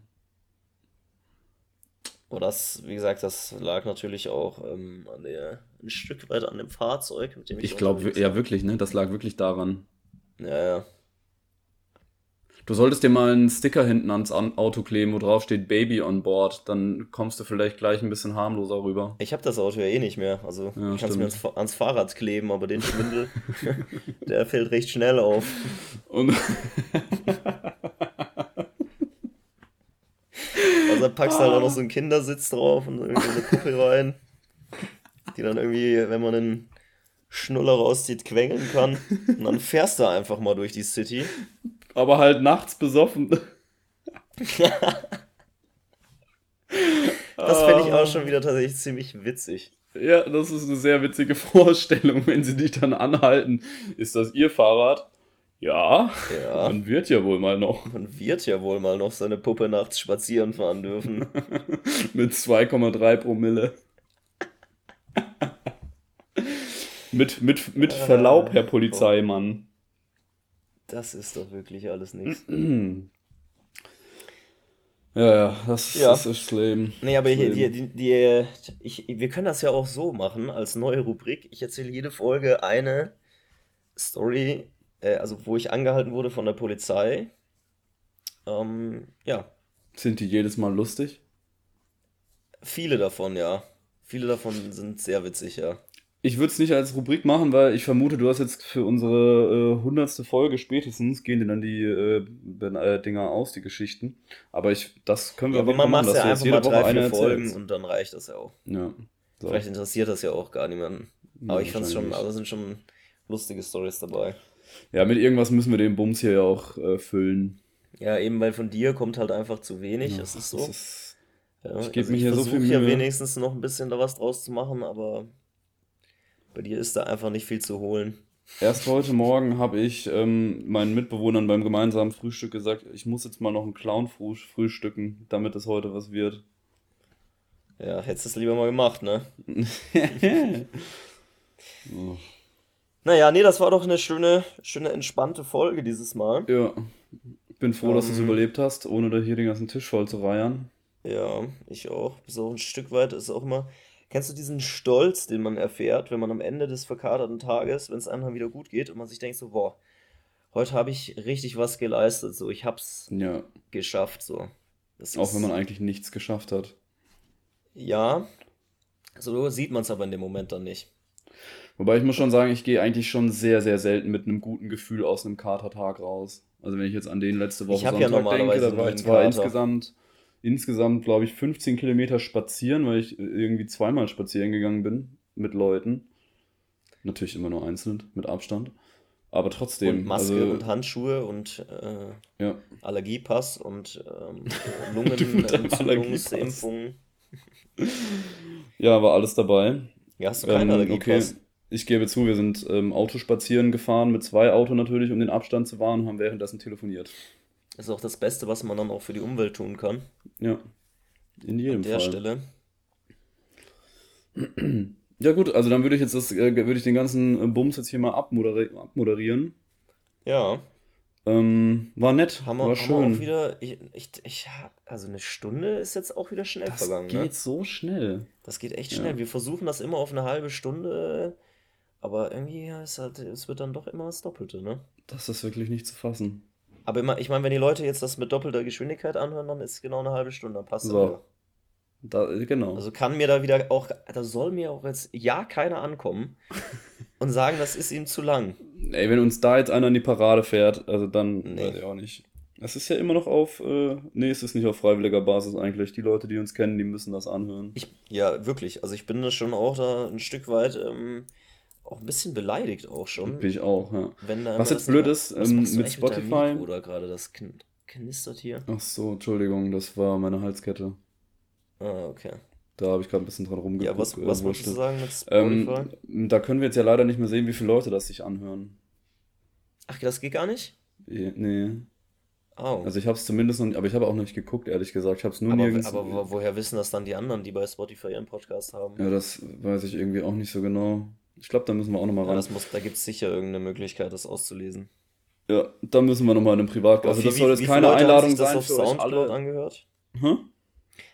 Oh, das, wie gesagt, das lag natürlich auch ähm, an der, ein Stück weit an dem Fahrzeug, mit dem ich. Ich glaube, ja, wirklich, ne? Das lag wirklich daran. Ja, ja. Du solltest dir mal einen Sticker hinten ans Auto kleben, wo drauf steht Baby on board. Dann kommst du vielleicht gleich ein bisschen harmloser rüber. Ich habe das Auto ja eh nicht mehr. Also ja, ich kann es mir ans, ans, Fahrrad kleben, aber den Schwindel, der fällt recht schnell auf. Und also packst du halt auch noch so einen Kindersitz drauf und irgendwie eine Kuppel rein, die dann irgendwie, wenn man einen Schnuller rauszieht, quengeln kann. Und dann fährst du einfach mal durch die City aber halt nachts besoffen. das fände ich auch schon wieder tatsächlich ziemlich witzig. Ja, das ist eine sehr witzige Vorstellung, wenn sie dich dann anhalten. Ist das ihr Fahrrad? Ja, ja. Man wird ja wohl mal noch. Man wird ja wohl mal noch seine Puppe nachts spazieren fahren dürfen. Mit 2,3 Promille. mit, mit, mit Verlaub, Herr Polizeimann. Das ist doch wirklich alles nichts. Ja, ja, das, ja. das ist das Leben. Nee, aber hier, die, die, die, ich, wir können das ja auch so machen als neue Rubrik. Ich erzähle jede Folge eine Story, äh, also wo ich angehalten wurde von der Polizei. Ähm, ja. Sind die jedes Mal lustig? Viele davon, ja. Viele davon sind sehr witzig, ja. Ich würde es nicht als Rubrik machen, weil ich vermute, du hast jetzt für unsere äh, hundertste äh, Folge spätestens gehen dir dann die äh, äh, Dinger aus, die Geschichten. Aber ich, das können wir ja, aber man macht ja einfach mal drei, Woche vier Folgen und dann reicht das ja auch. Ja. So. Vielleicht interessiert das ja auch gar niemanden. Aber ja, ich fand es schon, aber sind schon lustige Stories dabei. Ja, mit irgendwas müssen wir den Bums hier ja auch äh, füllen. Ja, eben weil von dir kommt halt einfach zu wenig. Ja, das ist so. Das ist, ja, ich gebe also mir hier so viel Mühe. ja wenigstens noch ein bisschen da was draus zu machen, aber bei dir ist da einfach nicht viel zu holen. Erst heute Morgen habe ich ähm, meinen Mitbewohnern beim gemeinsamen Frühstück gesagt, ich muss jetzt mal noch einen Clown frühstücken, damit es heute was wird. Ja, hättest du es lieber mal gemacht, ne? Naja, nee, das war doch eine schöne, schöne entspannte Folge dieses Mal. Ja. Bin froh, um, dass du es ähm. überlebt hast, ohne da hier den ganzen Tisch voll zu reiern. Ja, ich auch. Bis auch ein Stück weit ist auch immer Kennst du diesen Stolz, den man erfährt, wenn man am Ende des verkaterten Tages, wenn es einem dann wieder gut geht und man sich denkt so, boah, heute habe ich richtig was geleistet, so ich hab's ja. geschafft, so. Das Auch wenn man eigentlich nichts geschafft hat. Ja, so sieht man es aber in dem Moment dann nicht. Wobei ich muss schon sagen, ich gehe eigentlich schon sehr, sehr selten mit einem guten Gefühl aus einem Katertag raus. Also wenn ich jetzt an den letzte Woche ich Sonntag ja denke, da war ich zwar insgesamt insgesamt, glaube ich, 15 Kilometer spazieren, weil ich irgendwie zweimal spazieren gegangen bin mit Leuten. Natürlich immer nur einzeln, mit Abstand. Aber trotzdem. Und Maske also, und Handschuhe und äh, ja. Allergiepass und ähm, Lungenentzündungsimpfung. ja, war alles dabei. Ja, hast du keinen ähm, Allergiepass? Okay. Ich gebe zu, wir sind ähm, Autospazieren gefahren, mit zwei Autos natürlich, um den Abstand zu wahren, haben währenddessen telefoniert. Das ist auch das Beste, was man dann auch für die Umwelt tun kann. Ja. In jedem An der Fall. Stelle. Ja gut, also dann würde ich jetzt das, äh, würde ich den ganzen äh, Bums jetzt hier mal abmoderi abmoderieren. Ja. Ähm, war nett, haben wir, war schön. Wir auch wieder, ich, ich, ich, also eine Stunde ist jetzt auch wieder schnell das vergangen. Das ne? geht ne? so schnell. Das geht echt schnell. Ja. Wir versuchen das immer auf eine halbe Stunde, aber irgendwie ist halt, es wird dann doch immer das Doppelte, ne? Das ist wirklich nicht zu fassen. Aber immer, ich meine, wenn die Leute jetzt das mit doppelter Geschwindigkeit anhören, dann ist es genau eine halbe Stunde, dann passt so. Da, genau. Also kann mir da wieder auch, da soll mir auch jetzt ja keiner ankommen und sagen, das ist ihm zu lang. Ey, wenn uns da jetzt einer in die Parade fährt, also dann nee. weiß ich auch nicht. Es ist ja immer noch auf, äh, nee, es ist nicht auf freiwilliger Basis eigentlich. Die Leute, die uns kennen, die müssen das anhören. Ich, ja, wirklich. Also ich bin da schon auch da ein Stück weit ähm, auch ein bisschen beleidigt auch schon. Bin ich auch, ja. was jetzt blöd ist, ähm, mit Spotify. Mit oder gerade das kn knistert hier. Ach so, Entschuldigung, das war meine Halskette. Ah, okay. Da habe ich gerade ein bisschen dran rumgeguckt. Ja, was, was wolltest du sagen mit Spotify? Ähm, da können wir jetzt ja leider nicht mehr sehen, wie viele Leute das sich anhören. Ach, das geht gar nicht? Nee. Oh. Also ich habe es zumindest noch, aber ich habe auch noch nicht geguckt, ehrlich gesagt. Ich habe es nur aber, nirgends. Aber woher wissen das dann die anderen, die bei Spotify ihren Podcast haben? Ja, das weiß ich irgendwie auch nicht so genau. Ich glaube, da müssen wir auch nochmal ran. Ja, muss, da gibt es sicher irgendeine Möglichkeit, das auszulesen. Ja, da müssen wir nochmal in einem Privat. Also, das soll jetzt keine Einladung sein. Das auf Soundcloud angehört? Hm?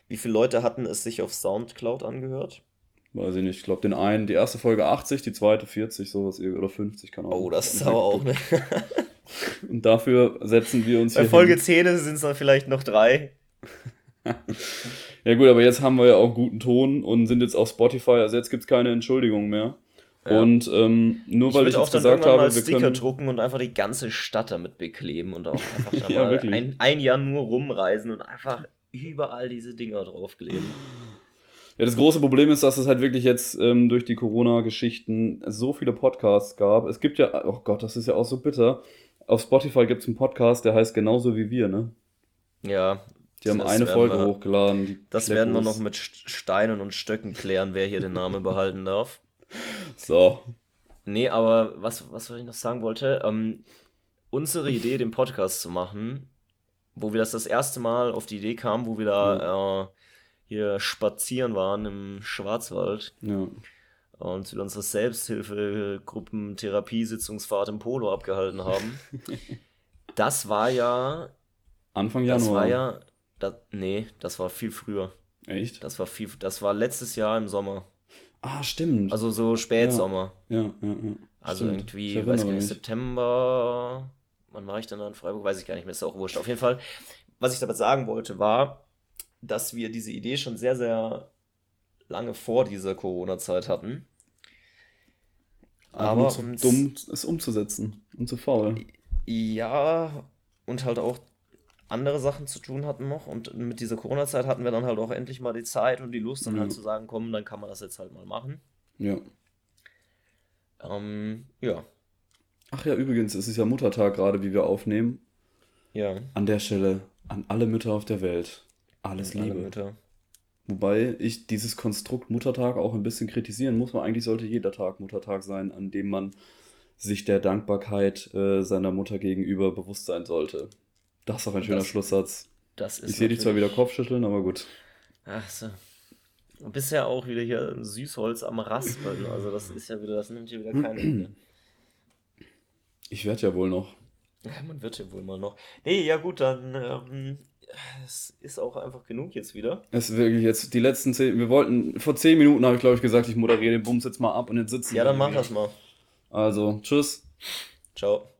Wie viele Leute hatten es sich auf Soundcloud angehört? Weiß ich nicht. Ich glaube, den einen, die erste Folge 80, die zweite 40, sowas, oder 50, kann auch. Oh, das ist aber auch, ne? Und dafür setzen wir uns Bei Folge hin. 10 sind es dann vielleicht noch drei. ja, gut, aber jetzt haben wir ja auch guten Ton und sind jetzt auf Spotify, also jetzt gibt es keine Entschuldigung mehr. Ja. Und ähm, nur ich weil ich jetzt gesagt habe, mal wir Sticker können drucken und einfach die ganze Stadt damit bekleben und auch einfach ja, ein, ein Jahr nur rumreisen und einfach überall diese Dinger draufkleben. Ja, das große Problem ist, dass es halt wirklich jetzt ähm, durch die Corona-Geschichten so viele Podcasts gab. Es gibt ja, oh Gott, das ist ja auch so bitter. Auf Spotify gibt es einen Podcast, der heißt genauso wie wir, ne? Ja. Die haben eine Folge wir, hochgeladen. Das werden wir noch mit Steinen und Stöcken klären, wer hier den Namen behalten darf. So. Nee, aber was, was ich noch sagen wollte, ähm, unsere Idee, den Podcast zu machen, wo wir das das erste Mal auf die Idee kamen, wo wir da äh, hier spazieren waren im Schwarzwald. Ja. Und wir unsere Selbsthilfegruppen Therapiesitzungsfahrt im Polo abgehalten haben. das war ja. Anfang Januar. Das war ja. Das, nee, das war viel früher. Echt? Das war viel. Das war letztes Jahr im Sommer. Ah, stimmt. Also so Spätsommer. Ja, ja, ja. ja. Also stimmt. irgendwie, ich weiß gar nicht, September. Wann war ich dann in Freiburg? Weiß ich gar nicht mehr, ist auch wurscht. Auf jeden Fall, was ich damit sagen wollte, war, dass wir diese Idee schon sehr, sehr lange vor dieser Corona-Zeit hatten. Aber zu dumm, es umzusetzen und zu faul. Ja, und halt auch andere Sachen zu tun hatten noch. Und mit dieser Corona-Zeit hatten wir dann halt auch endlich mal die Zeit und die Lust, dann halt ja. halt zu sagen, komm, dann kann man das jetzt halt mal machen. Ja. Ähm, ja. Ach ja, übrigens, es ist ja Muttertag gerade, wie wir aufnehmen. Ja. An der Stelle an alle Mütter auf der Welt. Alles Liebe. Alle Mütter. Wobei ich dieses Konstrukt Muttertag auch ein bisschen kritisieren muss, weil eigentlich sollte jeder Tag Muttertag sein, an dem man sich der Dankbarkeit äh, seiner Mutter gegenüber bewusst sein sollte. Das ist auch ein schöner das, Schlusssatz. Das ist ich sehe dich zwar wieder Kopfschütteln, aber gut. Ach so. Bist ja auch wieder hier Süßholz am Raspeln. Also das ist ja wieder, das nimmt hier wieder kein Ende. Ich werde ja wohl noch. Ja, man wird ja wohl mal noch. Nee, ja gut, dann ähm, es ist auch einfach genug jetzt wieder. Es ist wirklich jetzt die letzten zehn. Wir wollten, vor zehn Minuten habe ich glaube ich gesagt, ich moderiere den Bums jetzt mal ab und jetzt sitzen Ja, dann mach das mal. Also, tschüss. Ciao.